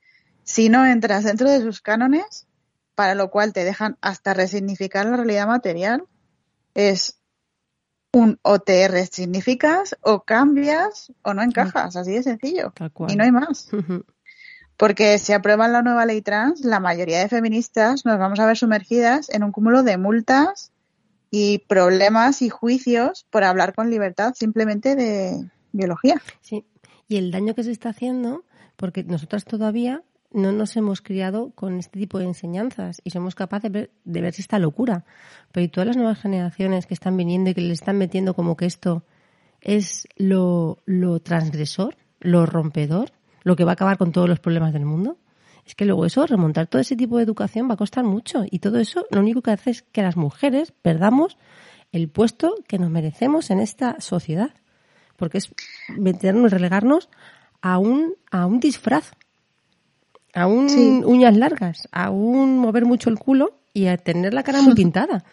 Si no entras dentro de sus cánones, para lo cual te dejan hasta resignificar la realidad material, es un o te resignificas o cambias o no encajas, así de sencillo. Y no hay más. Porque si aprueban la nueva ley trans, la mayoría de feministas nos vamos a ver sumergidas en un cúmulo de multas y problemas y juicios por hablar con libertad simplemente de biología. Sí, y el daño que se está haciendo, porque nosotras todavía no nos hemos criado con este tipo de enseñanzas y somos capaces de ver, de ver esta locura. Pero y todas las nuevas generaciones que están viniendo y que le están metiendo como que esto es lo, lo transgresor, lo rompedor, lo que va a acabar con todos los problemas del mundo. Es que luego eso, remontar todo ese tipo de educación va a costar mucho. Y todo eso lo único que hace es que las mujeres perdamos el puesto que nos merecemos en esta sociedad. Porque es meternos, relegarnos a un, a un disfraz, a un Sí. uñas largas, a un mover mucho el culo y a tener la cara muy pintada.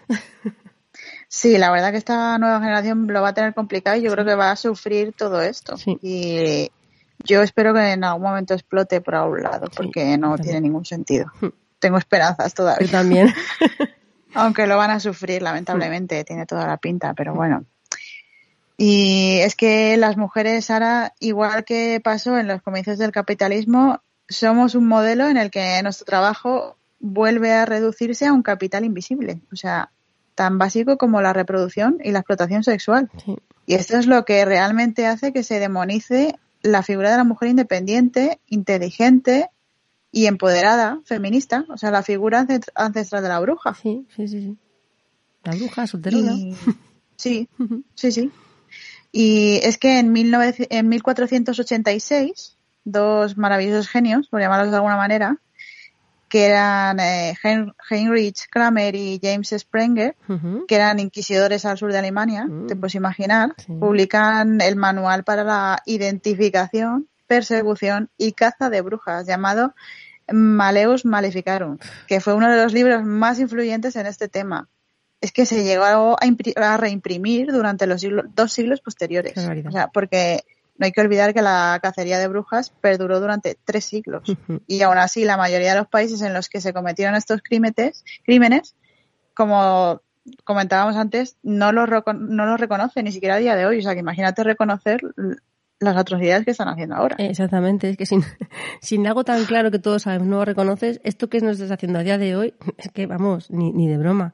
Sí, la verdad que esta nueva generación lo va a tener complicado y yo creo que va a sufrir todo esto. Sí. Y yo espero que en algún momento explote por algún lado porque no también. tiene ningún sentido. Hmm. Tengo esperanzas Yo todavía. también. Aunque lo van a sufrir, lamentablemente, tiene toda la pinta, pero bueno. Y es que las mujeres ahora, igual que pasó en los comienzos del capitalismo, somos un modelo en el que nuestro trabajo vuelve a reducirse a un capital invisible. O sea, tan básico como la reproducción y la explotación sexual. Sí. Y esto es lo que realmente hace que se demonice la figura de la mujer independiente, inteligente y empoderada, feminista, o sea, la figura ancest- ancestral de la bruja. Sí, sí, sí, sí. La bruja solterona. Y- sí, sí, sí. Y es que en, 19 en 1486, dos maravillosos genios, por llamarlos de alguna manera, que eran eh, Heinrich Kramer y James Sprenger, que eran inquisidores al sur de Alemania, Mm. te puedes imaginar, Sí. publican el manual para la identificación, persecución y caza de brujas, llamado Maleus Maleficarum, que fue uno de los libros más influyentes en este tema. Es que se llegó a, impri- a reimprimir durante los dos siglos posteriores. O sea, porque no hay que olvidar que la cacería de brujas perduró durante tres siglos. Y aún así, la mayoría de los países en los que se cometieron estos crímenes, crímenes como comentábamos antes, no los, no los reconoce ni siquiera a día de hoy. O sea, que imagínate reconocer las atrocidades que están haciendo ahora. Exactamente, es que sin, sin algo tan claro que todos sabemos, no lo reconoces, esto que nos estás haciendo a día de hoy, es que vamos, ni, ni de broma.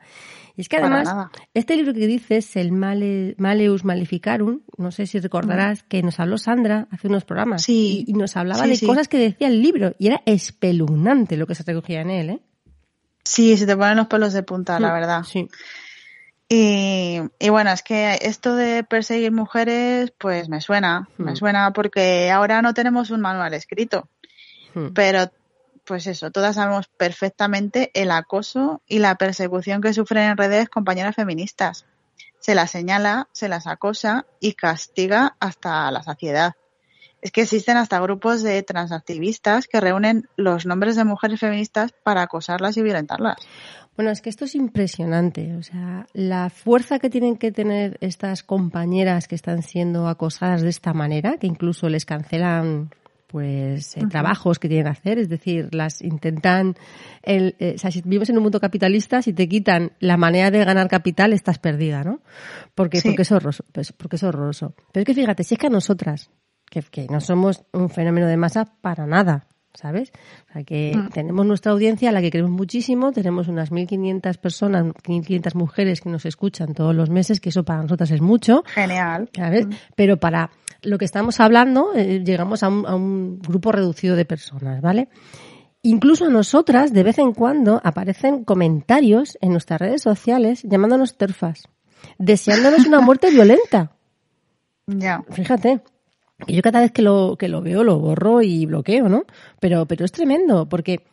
Y es que además, este libro que dices, el Male- Maleus Maleficarum, no sé si recordarás que nos habló Sandra hace unos programas Sí. y, y nos hablaba Sí, de sí. cosas que decía el libro y era espeluznante lo que se recogía en él, ¿eh? Sí, se te ponen los pelos de punta, la Mm, verdad. Sí. Y, y bueno, es que esto de perseguir mujeres, pues me suena, me Mm. suena porque ahora no tenemos un manual escrito, Mm. pero pues eso, todas sabemos perfectamente el acoso y la persecución que sufren en redes compañeras feministas. Se las señala, se las acosa y castiga hasta la saciedad. Es que existen hasta grupos de transactivistas que reúnen los nombres de mujeres feministas para acosarlas y violentarlas. Bueno, es que esto es impresionante. O sea, la fuerza que tienen que tener estas compañeras que están siendo acosadas de esta manera, que incluso les cancelan pues eh, trabajos que tienen que hacer, es decir, las intentan, el, eh, o sea, si vives en un mundo capitalista, si te quitan la manera de ganar capital, estás perdida, ¿no? Porque, Sí. porque es horroroso, pues, porque es horroroso. Pero es que fíjate, si es que a nosotras, que, que no somos un fenómeno de masa para nada, ¿sabes? O sea, que Mm. tenemos nuestra audiencia a la que queremos muchísimo, tenemos unas 1.500 personas, 1.500 mujeres que nos escuchan todos los meses, que eso para nosotras es mucho, Genial. ¿sabes? Pero para lo que estamos hablando, eh, llegamos a un, a un grupo reducido de personas, ¿vale? Incluso a nosotras, de vez en cuando, aparecen comentarios en nuestras redes sociales llamándonos terfas, deseándonos una muerte violenta. Ya. Fíjate. Que Yo cada vez que lo, que lo veo lo borro y bloqueo, ¿no? Pero, pero es tremendo, porque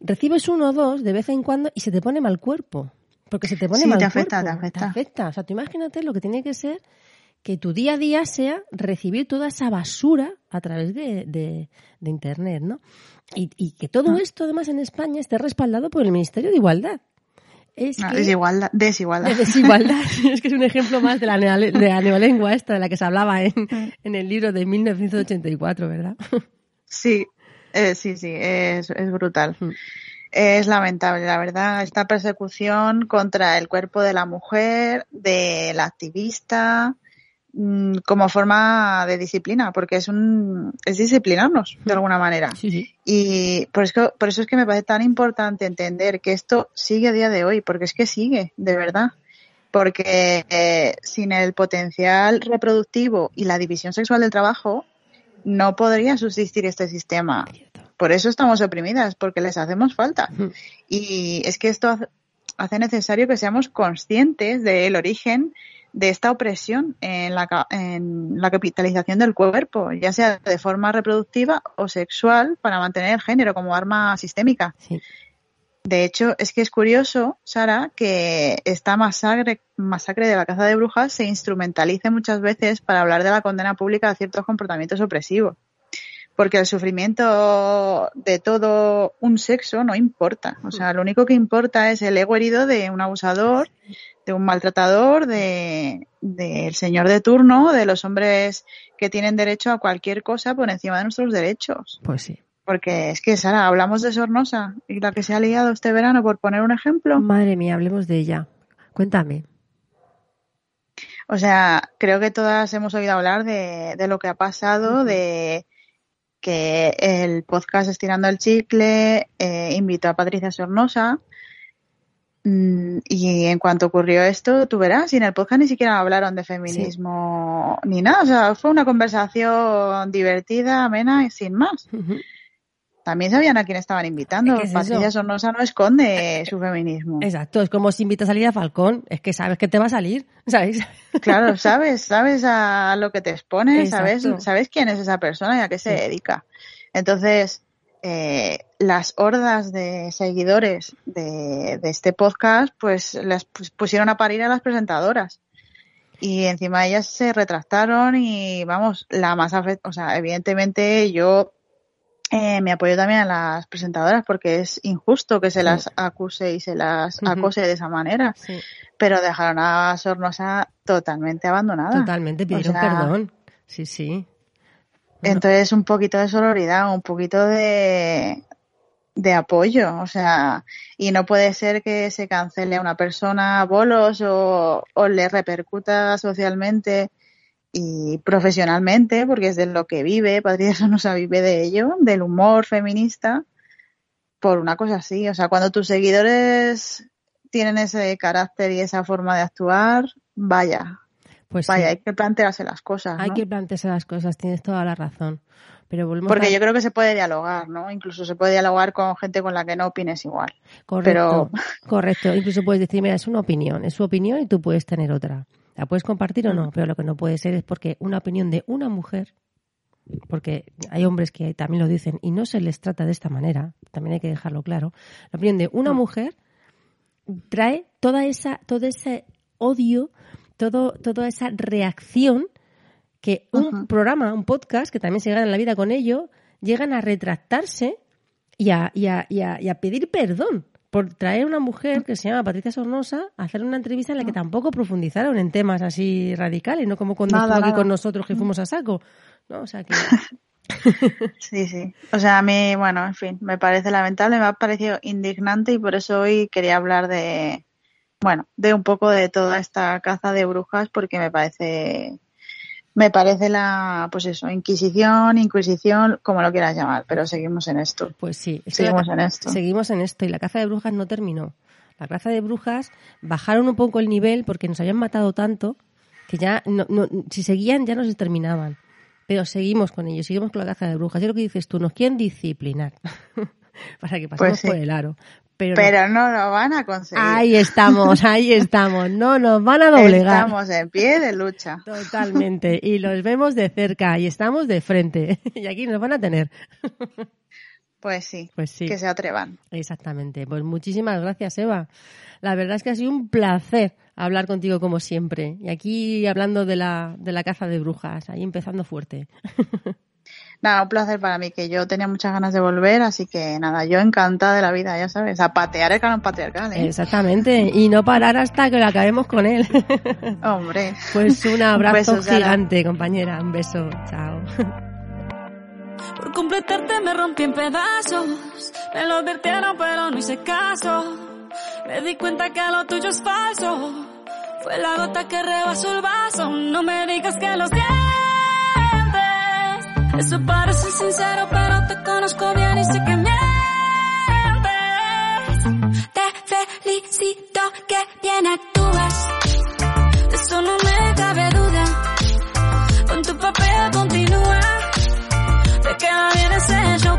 recibes uno o dos de vez en cuando y se te pone mal cuerpo. Porque se te pone Sí, mal te afecta, cuerpo, te afecta. O sea, tú imagínate lo que tiene que ser que tu día a día sea recibir toda esa basura a través de, de- de Internet, ¿no? Y, y que todo Ah. esto, además, en España esté respaldado por el Ministerio de Igualdad. Es No, que- desigualdad, desigualdad. de desigualdad. es que es un ejemplo más de la, neole- de la neolengua esta de la que se hablaba en, Mm. en el libro de 1984, ¿verdad? Sí, eh, sí, sí, es, es brutal. Mm. Es lamentable, la verdad, esta persecución contra el cuerpo de la mujer, del activista, mm, como forma de disciplina, porque es un es disciplinarnos de alguna manera. Sí, sí. Y por eso, por eso es que me parece tan importante entender que esto sigue a día de hoy, porque es que sigue, de verdad. Porque eh, sin el potencial reproductivo y la división sexual del trabajo, no podría subsistir este sistema. Por eso estamos oprimidas, porque les hacemos falta. Y es que esto hace necesario que seamos conscientes del origen de esta opresión en la, en la capitalización del cuerpo, ya sea de forma reproductiva o sexual, para mantener el género como arma sistémica. Sí. De hecho, es que es curioso, Sara, que esta masacre, masacre de la caza de brujas se instrumentalice muchas veces para hablar de la condena pública a ciertos comportamientos opresivos. Porque el sufrimiento de todo un sexo no importa. O sea, lo único que importa es el ego herido de un abusador, de un maltratador, de del señor de turno, de los hombres que tienen derecho a cualquier cosa por encima de nuestros derechos. Pues sí. Porque es que, Sara, hablamos de Sornosa y la que se ha liado este verano, por poner un ejemplo. Madre mía, hablemos de ella. Cuéntame. O sea, creo que todas hemos oído hablar de, de lo que ha pasado, de que el podcast Estirando el Chicle eh, invitó a Patricia Sornosa. Mm, Y en cuanto ocurrió esto, tú verás, y en el podcast ni siquiera hablaron de feminismo ni nada. O sea, fue una conversación divertida, amena y sin más. También sabían a quién estaban invitando. ¿Qué es Patricia eso? Sornosa no esconde su feminismo. Exacto, es como si invitas a salir a Falcón, es que sabes que te va a salir, ¿sabes? Claro, sabes, sabes a lo que te expones, sabes, sabes quién es esa persona y a qué se Sí. dedica. Entonces, eh, las hordas de seguidores de, de este podcast, pues las pus- pusieron a parir a las presentadoras. Y encima ellas se retractaron y vamos, la más o sea, evidentemente yo eh, me apoyo también a las presentadoras porque es injusto que se las acuse y se las acose de esa manera Sí, pero dejaron a Sornosa totalmente abandonada. totalmente, pidieron O sea, perdón. Sí, sí. Entonces, un poquito de sororidad, un poquito de, de apoyo, o sea, y no puede ser que se cancele a una persona a bolos o, o le repercuta socialmente y profesionalmente, porque es de lo que vive, Patricia Sornosa vive de ello, del humor feminista, por una cosa así. O sea, cuando tus seguidores tienen ese carácter y esa forma de actuar, vaya, Pues vaya, sí, hay que plantearse las cosas. hay que plantearse las cosas, tienes toda la razón. Pero volvemos Porque a... yo creo que se puede dialogar, ¿no? Incluso se puede dialogar con gente con la que no opines igual. Correcto, correcto. Incluso puedes decir, mira, es una opinión, es su opinión y tú puedes tener otra. La puedes compartir o no, pero lo que no puede ser es porque una opinión de una mujer, porque hay hombres que también lo dicen y no se les trata de esta manera, también hay que dejarlo claro. La opinión de una Mm. mujer trae toda esa, todo ese odio, todo, toda esa reacción que un programa, un podcast, que también se gana la vida con ello, llegan a retractarse y a, y a- y a- y a pedir perdón por traer a una mujer que se llama Patricia Sornosa a hacer una entrevista en la que tampoco profundizaron en temas así radicales, no como cuando Nada, estuvo aquí nada. con nosotros que fuimos a saco. ¿no? O sea que Sí, sí. O sea, a mí, bueno, en fin, me parece lamentable, me ha parecido indignante y por eso hoy quería hablar de, bueno, de un poco de toda esta caza de brujas porque me parece, me parece la, pues eso, inquisición, inquisición, como lo quieras llamar, pero seguimos en esto. Pues sí, es Seguimos en esto. Seguimos en esto y la caza de brujas no terminó. La caza de brujas bajaron un poco el nivel porque nos habían matado tanto que ya, no, no- si seguían, ya nos exterminaban. Pero seguimos con ellos, seguimos con la caza de brujas. Y lo que dices tú, nos quieren disciplinar para que pasemos Pues sí. por el aro. Pero, no. Pero no lo van a conseguir. ahí estamos, ahí estamos. No nos van a doblegar. Estamos en pie de lucha. Totalmente. Y los vemos de cerca y estamos de frente. Y aquí nos van a tener. Pues sí, Pues sí. que se atrevan. Exactamente. Pues muchísimas gracias, Eva. La verdad es que ha sido un placer hablar contigo como siempre. Y aquí hablando de la, de la caza de brujas, ahí empezando fuerte. Nada, un placer para mí, que yo tenía muchas ganas de volver, así que nada, yo encantada de la vida, ya sabes, a patear el canon patriarcal, ¿eh? Exactamente. Y no parar hasta que lo acabemos con él. Hombre. Pues un abrazo beso, Sara. gigante, compañera. Un beso. Chao. Por completarte me rompí en pedazos. Me lo advirtieron pero no hice caso. Me di cuenta que lo tuyo es falso. Fue la gota que rebasó el vaso. No me digas que lo sientes. Eso parece sincero pero te conozco bien y sé que mientes. Te felicito que bien actúas. Eso no me cabe duda. Con tu papel continúa. Te queda bien ese show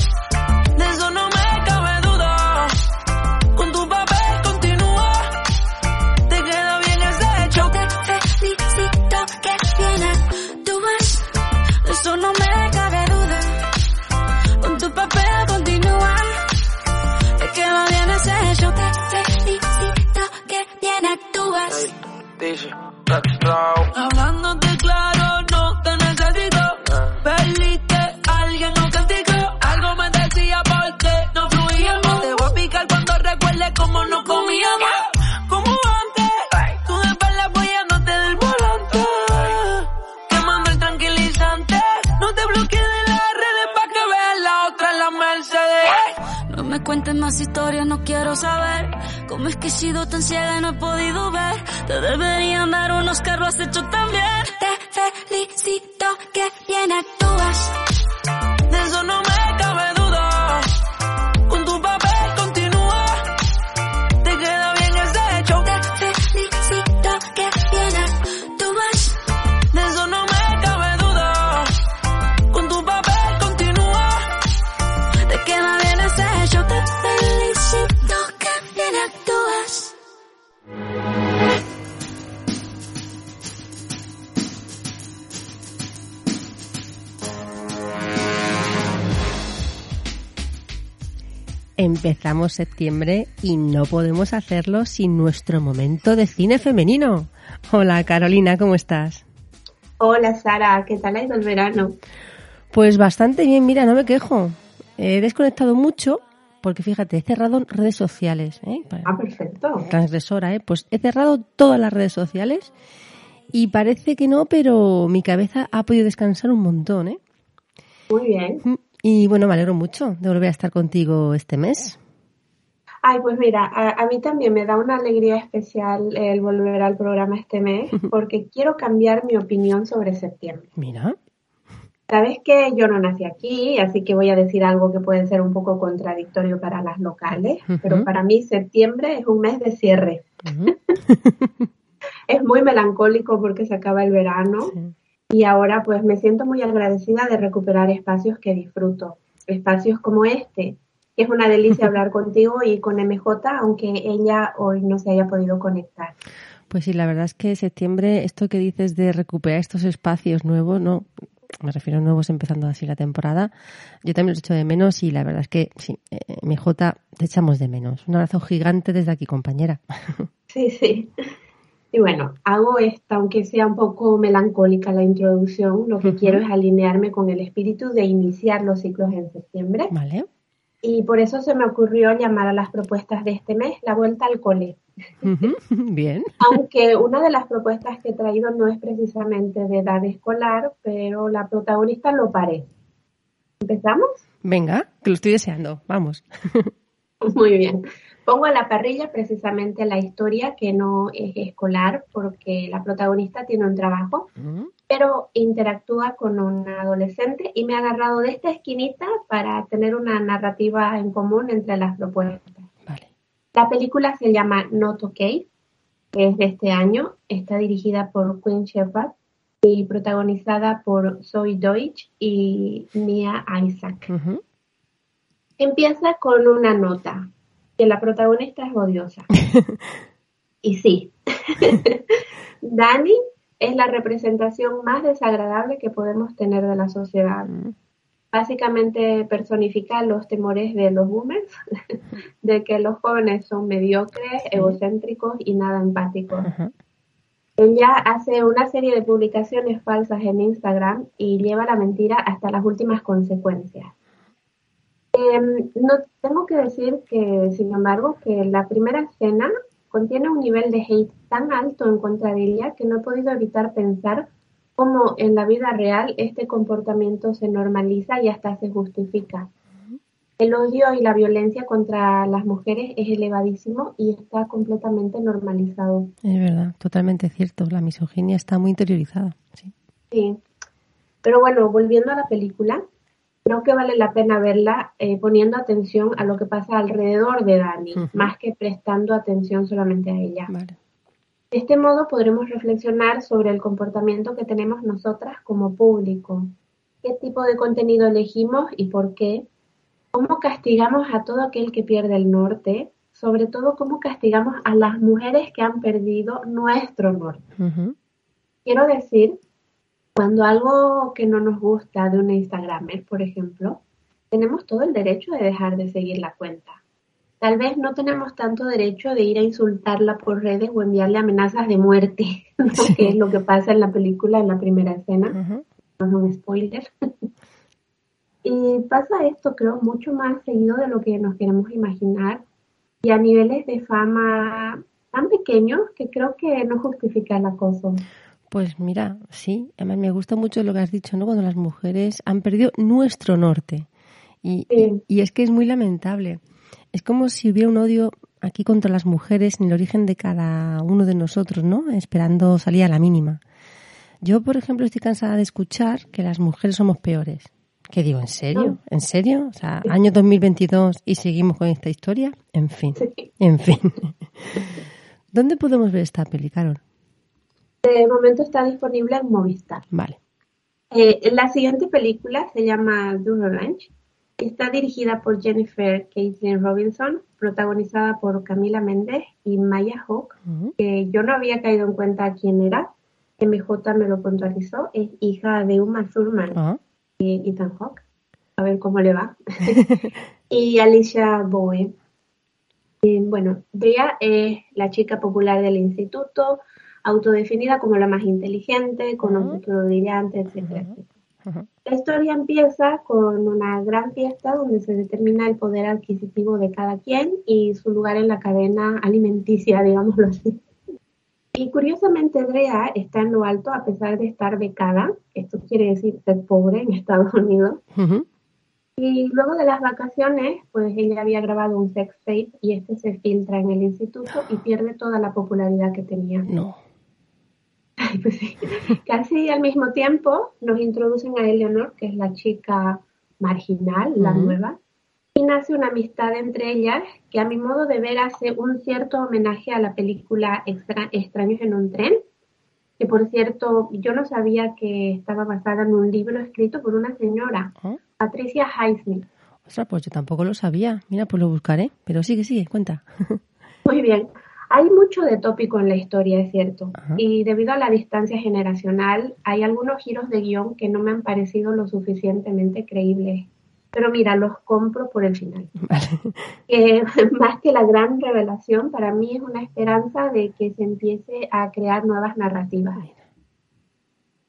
Septiembre y no podemos hacerlo sin nuestro momento de cine femenino. Hola Carolina, ¿cómo estás? Hola Sara, ¿qué tal ha ido el verano? Pues bastante bien, mira, no me quejo. He desconectado mucho porque fíjate, he cerrado redes sociales. ¿eh? Ah, perfecto. Transgresora, ¿eh? Pues he cerrado todas las redes sociales y parece que no, pero mi cabeza ha podido descansar un montón, ¿eh? Muy bien. Y bueno, me alegro mucho de volver a estar contigo este mes. Ay, pues mira, a, a mí también me da una alegría especial el volver al programa este mes porque quiero cambiar mi opinión sobre septiembre. Mira. Sabes que yo no nací aquí, así que voy a decir algo que puede ser un poco contradictorio para las locales, pero para mí septiembre es un mes de cierre. Es muy melancólico porque se acaba el verano Sí. y ahora pues me siento muy agradecida de recuperar espacios que disfruto, espacios como este, es una delicia hablar contigo y con MJ, aunque ella hoy no se haya podido conectar. Pues sí, la verdad es que septiembre, esto que dices de recuperar estos espacios nuevos, no, me refiero a nuevos empezando así la temporada, yo también los echo de menos y la verdad es que sí, eh, mi Jota, te echamos de menos. Un abrazo gigante desde aquí, compañera. Sí, sí. Y bueno, hago esta, aunque sea un poco melancólica la introducción, lo que quiero es alinearme con el espíritu de iniciar los ciclos en septiembre. ¿Vale? Y por eso se me ocurrió llamar a las propuestas de este mes la vuelta al cole. Bien. Aunque una de las propuestas que he traído no es precisamente de edad escolar, pero la protagonista lo parece. ¿Empezamos? Venga, que lo estoy deseando. Vamos. Muy bien. Pongo a la parrilla precisamente la historia que no es escolar porque la protagonista tiene un trabajo, Mm, pero interactúa con un adolescente y me ha agarrado de esta esquinita para tener una narrativa en común entre las propuestas. Vale. La película se llama Not Okay, que es de este año, está dirigida por Quinn Shepard y protagonizada por Zoe Deutsch y Mia Isaac. Empieza con una nota, que la protagonista es odiosa. y sí, Dani es la representación más desagradable que podemos tener de la sociedad. Mm, Básicamente personifica los temores de los boomers, de que los jóvenes son mediocres, egocéntricos y nada empáticos. Ella hace una serie de publicaciones falsas en Instagram y lleva la mentira hasta las últimas consecuencias. Em, no tengo que decir que, sin embargo, que la primera escena contiene un nivel de hate tan alto en contra de ella que no he podido evitar pensar cómo en la vida real este comportamiento se normaliza y hasta se justifica. El odio y la violencia contra las mujeres es elevadísimo y está completamente normalizado. Es verdad, totalmente cierto. La misoginia está muy interiorizada. Sí. Sí. Pero bueno, volviendo a la película, creo que vale la pena verla eh, poniendo atención a lo que pasa alrededor de Dani, más que prestando atención solamente a ella. Vale. De este modo podremos reflexionar sobre el comportamiento que tenemos nosotras como público, qué tipo de contenido elegimos y por qué, cómo castigamos a todo aquel que pierde el norte, sobre todo cómo castigamos a las mujeres que han perdido nuestro norte. Quiero decir, cuando algo que no nos gusta de una Instagramer, por ejemplo, tenemos todo el derecho de dejar de seguir la cuenta. Tal vez no tenemos tanto derecho de ir a insultarla por redes o enviarle amenazas de muerte, ¿no? Sí. que es lo que pasa en la película, en la primera escena. No es un spoiler. y pasa esto, creo, mucho más seguido de lo que nos queremos imaginar y a niveles de fama tan pequeños que creo que no justifica el acoso. Pues mira, sí, además me gusta mucho lo que has dicho, ¿no? Cuando las mujeres han perdido nuestro norte. Y, Sí. y, y es que es muy lamentable. Es como si hubiera un odio aquí contra las mujeres en el origen de cada uno de nosotros, ¿no? Esperando salir a la mínima. Yo, por ejemplo, estoy cansada de escuchar que las mujeres somos peores. ¿Qué digo? ¿En serio? ¿En serio? O sea, año 2022 y seguimos con esta historia. En fin, en fin. ¿Dónde podemos ver esta peli, Carol? De momento está disponible en Movistar. Vale. Eh, la siguiente película se llama Dune Ranch. Está dirigida por Jennifer Caitlin Robinson, protagonizada por Camila Méndez y Maya Hawke, Ujú. que yo no había caído en cuenta quién era. MJ me lo puntualizó. Es hija de Uma Thurman y Ethan Hawke. A ver cómo le va. y Alicia Bowie. Y, bueno, Drea es la chica popular del instituto, autodefinida como la más inteligente, con un futuro brillante, etcétera. La historia empieza con una gran fiesta donde se determina el poder adquisitivo de cada quien y su lugar en la cadena alimenticia, digámoslo así. Y curiosamente Drea está en lo alto a pesar de estar becada, esto quiere decir ser pobre en Estados Unidos. Ujú. Y luego de las vacaciones, pues ella había grabado un sex tape y este se filtra en el instituto y pierde toda la popularidad que tenía. No. Ay, pues sí. Casi al mismo tiempo nos introducen a Eleanor, que es la chica marginal, la nueva, y nace una amistad entre ellas que a mi modo de ver hace un cierto homenaje a la película Extra- Extraños en un tren, que por cierto yo no sabía que estaba basada en un libro escrito por una señora, Ah. Patricia Highsmith. Ostras, pues yo tampoco lo sabía. Mira, pues lo buscaré. Pero sigue, sigue, cuenta. Muy bien. Hay mucho de tópico en la historia, es cierto. Ajá. Y debido a la distancia generacional, hay algunos giros de guion que no me han parecido lo suficientemente creíbles. Pero mira, los compro por el final. Vale. Que más que la gran revelación, para mí es una esperanza de que se empiece a crear nuevas narrativas.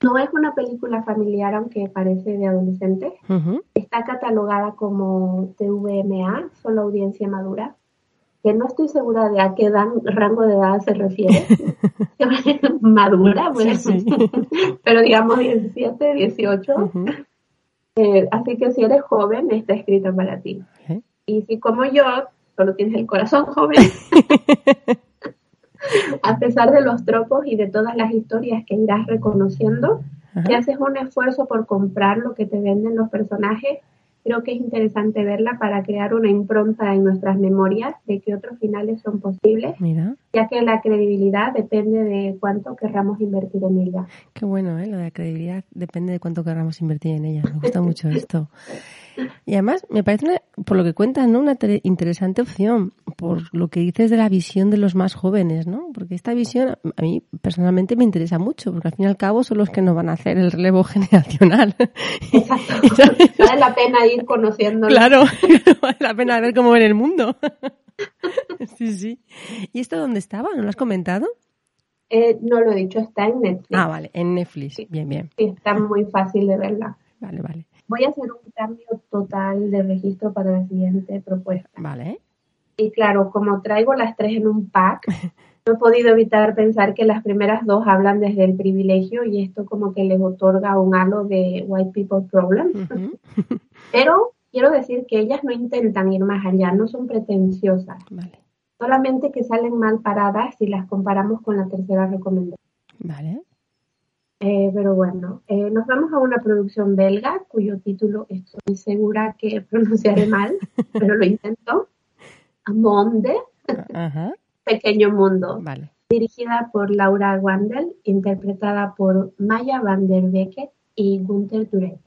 No es una película familiar, aunque parece de adolescentes. Ujú. Está catalogada como TVMA, solo audiencia madura, que no estoy segura de a qué dan- rango de edad se refiere. madura, bueno, Sí, sí. pero digamos 17, 18. Ujú. Eh, así que si eres joven, está escrita para ti. Y si como yo, solo tienes el corazón joven, a pesar de los tropos y de todas las historias que irás reconociendo, haces un esfuerzo por comprar lo que te venden los personajes, creo que es interesante verla para crear una impronta en nuestras memorias de que otros finales son posibles, Mira, ya que la credibilidad depende de cuánto querramos invertir en ella. qué bueno, ¿eh? Lo de la credibilidad depende de cuánto queramos invertir en ella. Me gusta mucho esto. Y además, me parece, una- por lo que cuentas, ¿no? Una te- interesante opción, por lo que dices de la visión de los más jóvenes, ¿no? Porque esta visión a mí personalmente me interesa mucho, porque al fin y al cabo son los que nos van a hacer el relevo generacional. Exacto. vale la pena ir conociendo. Claro, vale la pena ver cómo ven el mundo. Sí, sí. ¿Y esto dónde estaba? ¿No lo has comentado? Eh, no lo he dicho, está en Netflix. Ah, vale, en Netflix. Bien, bien. Sí, está muy fácil de verla. Vale, vale. Voy a hacer un cambio total de registro para la siguiente propuesta. Vale. Y claro, como traigo las tres en un pack, no he podido evitar pensar que las primeras dos hablan desde el privilegio y esto como que les otorga un halo de white people problem. Pero quiero decir que ellas no intentan ir más allá, no son pretenciosas, Vale, solamente que salen mal paradas si las comparamos con la tercera recomendación. vale. Eh, pero bueno, eh, nos vamos a una producción belga cuyo título estoy segura que pronunciaré mal, pero lo intento. Monde, Ajá, Pequeño Mundo, vale. dirigida por Laura Wandel, interpretada por Maya van der Beek y Gunther Duret.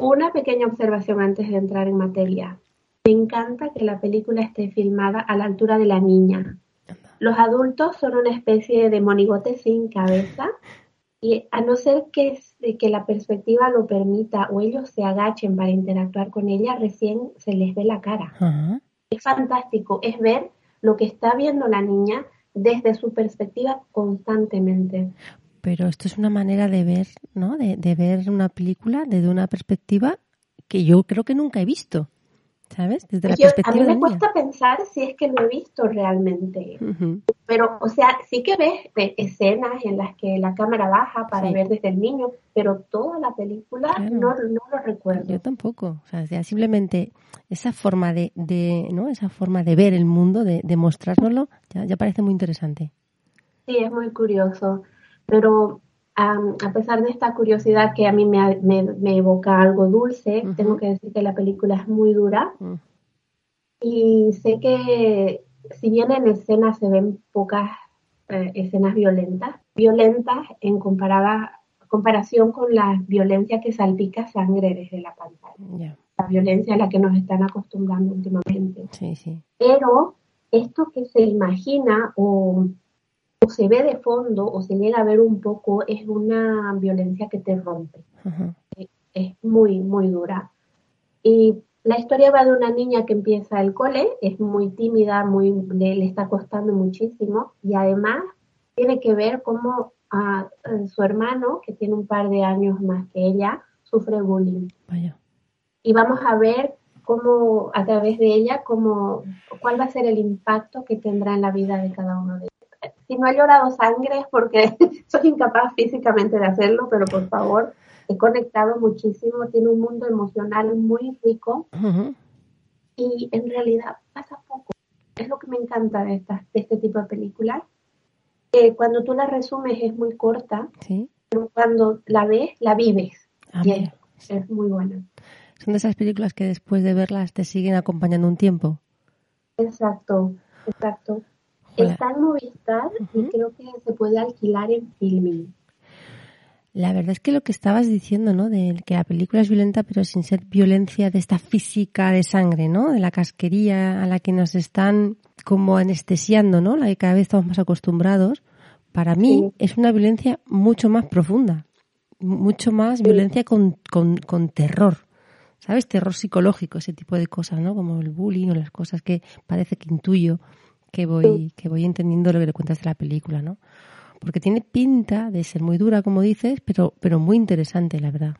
Una pequeña observación antes de entrar en materia. Me encanta que la película esté filmada a la altura de la niña. Los adultos son una especie de monigote sin cabeza y a no ser que, que la perspectiva lo permita o ellos se agachen para interactuar con ella, recién se les ve la cara. Es fantástico, es ver lo que está viendo la niña desde su perspectiva constantemente. Pero esto es una manera de ver, ¿no? De, de ver una película desde una perspectiva que yo creo que nunca he visto. ¿Sabes? Desde la Yo- a mí perspectiva de me cuesta pensar si es que lo he visto realmente. Pero, o sea, sí que ves escenas en las que la cámara baja para Sí. ver desde el niño, pero toda la película Claro. no, no lo recuerdo. Yo tampoco. O sea, ya simplemente esa forma de, de, ¿no? Esa forma de ver el mundo, de, de mostrárnoslo, ya, ya parece muy interesante. Sí, es muy curioso. Pero a pesar de esta curiosidad que a mí me, me, me evoca algo dulce, tengo que decir que la película es muy dura. Mm. Y sé que si bien en escena se ven pocas eh, escenas violentas, violentas en comparada, comparación con la violencia que salpica sangre desde la pantalla, la violencia a la que nos están acostumbrando últimamente. sí, sí. Pero esto que se imagina o, o se ve de fondo o se llega a ver un poco es una violencia que te rompe Ajá. es muy, muy dura. Y la historia va de una niña que empieza el cole, es muy tímida, muy, le, le está costando muchísimo y además tiene que ver cómo ah, eh, su hermano, que tiene un par de años más que ella, sufre bullying. Vaya. Y vamos a ver cómo, a través de ella, cómo, cuál va a ser el impacto que tendrá en la vida de cada uno de ellos. Si no ha llorado sangre es porque soy incapaz físicamente de hacerlo, pero por favor, he conectado muchísimo, tiene un mundo emocional muy rico y en realidad pasa poco. Es lo que me encanta de, estas, de este tipo de películas. que cuando tú la resumes es muy corta, Sí. pero cuando la ves, la vives. Ah, y es muy buena. Son de esas películas que después de verlas te siguen acompañando un tiempo. Exacto, exacto. Joder. Está en Movistar y creo que se puede alquilar en Filming. La verdad es que lo que estabas diciendo, ¿no? De que la película es violenta, pero sin ser violencia de esta física de sangre, ¿no? De la casquería a la que nos están como anestesiando, ¿no? La que cada vez estamos más acostumbrados. Para mí Sí. es una violencia mucho más profunda, mucho más violencia con, con, con terror, ¿sabes? Terror psicológico, ese tipo de cosas, ¿no? Como el bullying o las cosas que parece que intuyo que voy, que voy entendiendo lo que le cuentas de la película, ¿no? Porque tiene pinta de ser muy dura, como dices, pero, pero muy interesante, la verdad.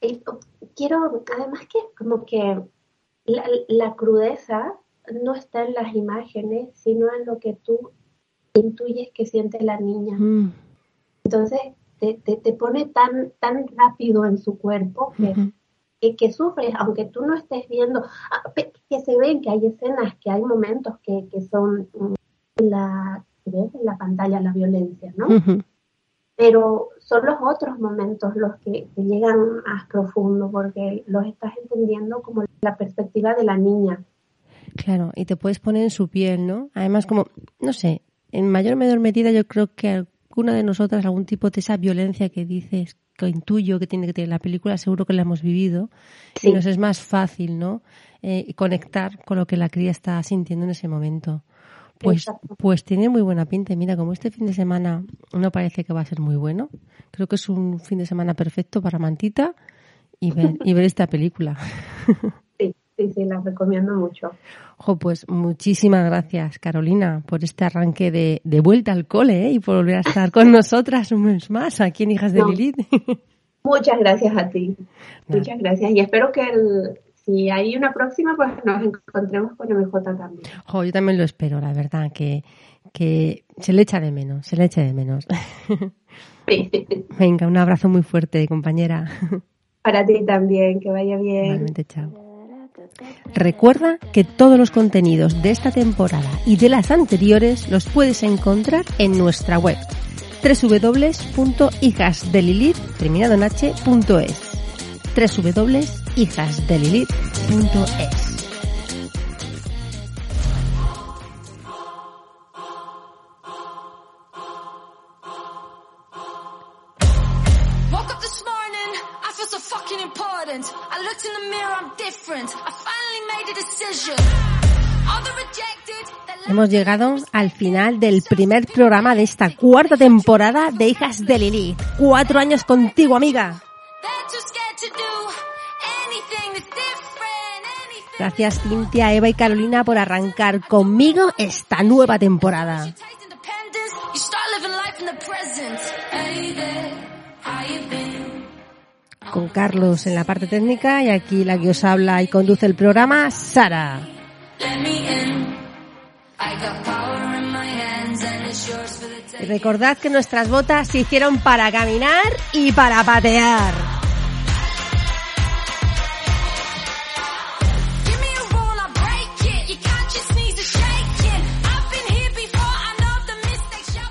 Y quiero, además que como que la, la crudeza no está en las imágenes, sino en lo que tú intuyes que siente la niña. Mm, Entonces, te, te, te pone tan, tan rápido en su cuerpo que. Que, que sufres, aunque tú no estés viendo, ah, que se ven que hay escenas, que hay momentos que, que son mm, la, ves en la pantalla la violencia, ¿no? Pero son los otros momentos los que, que llegan más profundo porque los estás entendiendo como la perspectiva de la niña. Claro, y te puedes poner en su piel, ¿no? Además, como, no sé, en mayor o menor medida yo creo que alguna de nosotras algún tipo de esa violencia que dices, que intuyo que tiene que tener la película, seguro que la hemos vivido Sí. y nos es más fácil, ¿no? Eh, conectar con lo que la cría está sintiendo en ese momento. Pues, Exacto. pues tiene muy buena pinta. Mira, como este fin de semana no parece que va a ser muy bueno, creo que es un fin de semana perfecto para Mantita y ver, y ver esta película. Sí, sí, sí, la recomiendo mucho. Jo, pues muchísimas gracias, Carolina, por este arranque de, de vuelta al cole ¿eh? y por volver a estar con nosotras un mes más aquí en Hijas de No. Lilith. Muchas gracias a ti. Nada. Muchas gracias. Y espero que el- si hay una próxima, pues nos encontremos con MJ también. Jo, yo también lo espero, la verdad, que, que se le echa de menos, se le echa de menos. Sí. Venga, un abrazo muy fuerte, compañera. Para ti también, que vaya bien. Igualmente, chao. Recuerda que todos los contenidos de esta temporada y de las anteriores los puedes encontrar en nuestra web www.hijasdelilith terminado en h.es www.hijasdelilith.es Hemos llegado al final del primer programa de esta cuarta temporada de Hijas de Lilith. Cuatro años contigo, amiga. Gracias Cintia, Eva y Carolina por arrancar conmigo esta nueva temporada. Con Carlos en la parte técnica y aquí la que os habla y conduce el programa, Sara. Y recordad que nuestras botas se hicieron para caminar y para patear.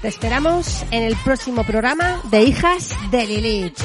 Te esperamos en el próximo programa de Hijas de Lilith.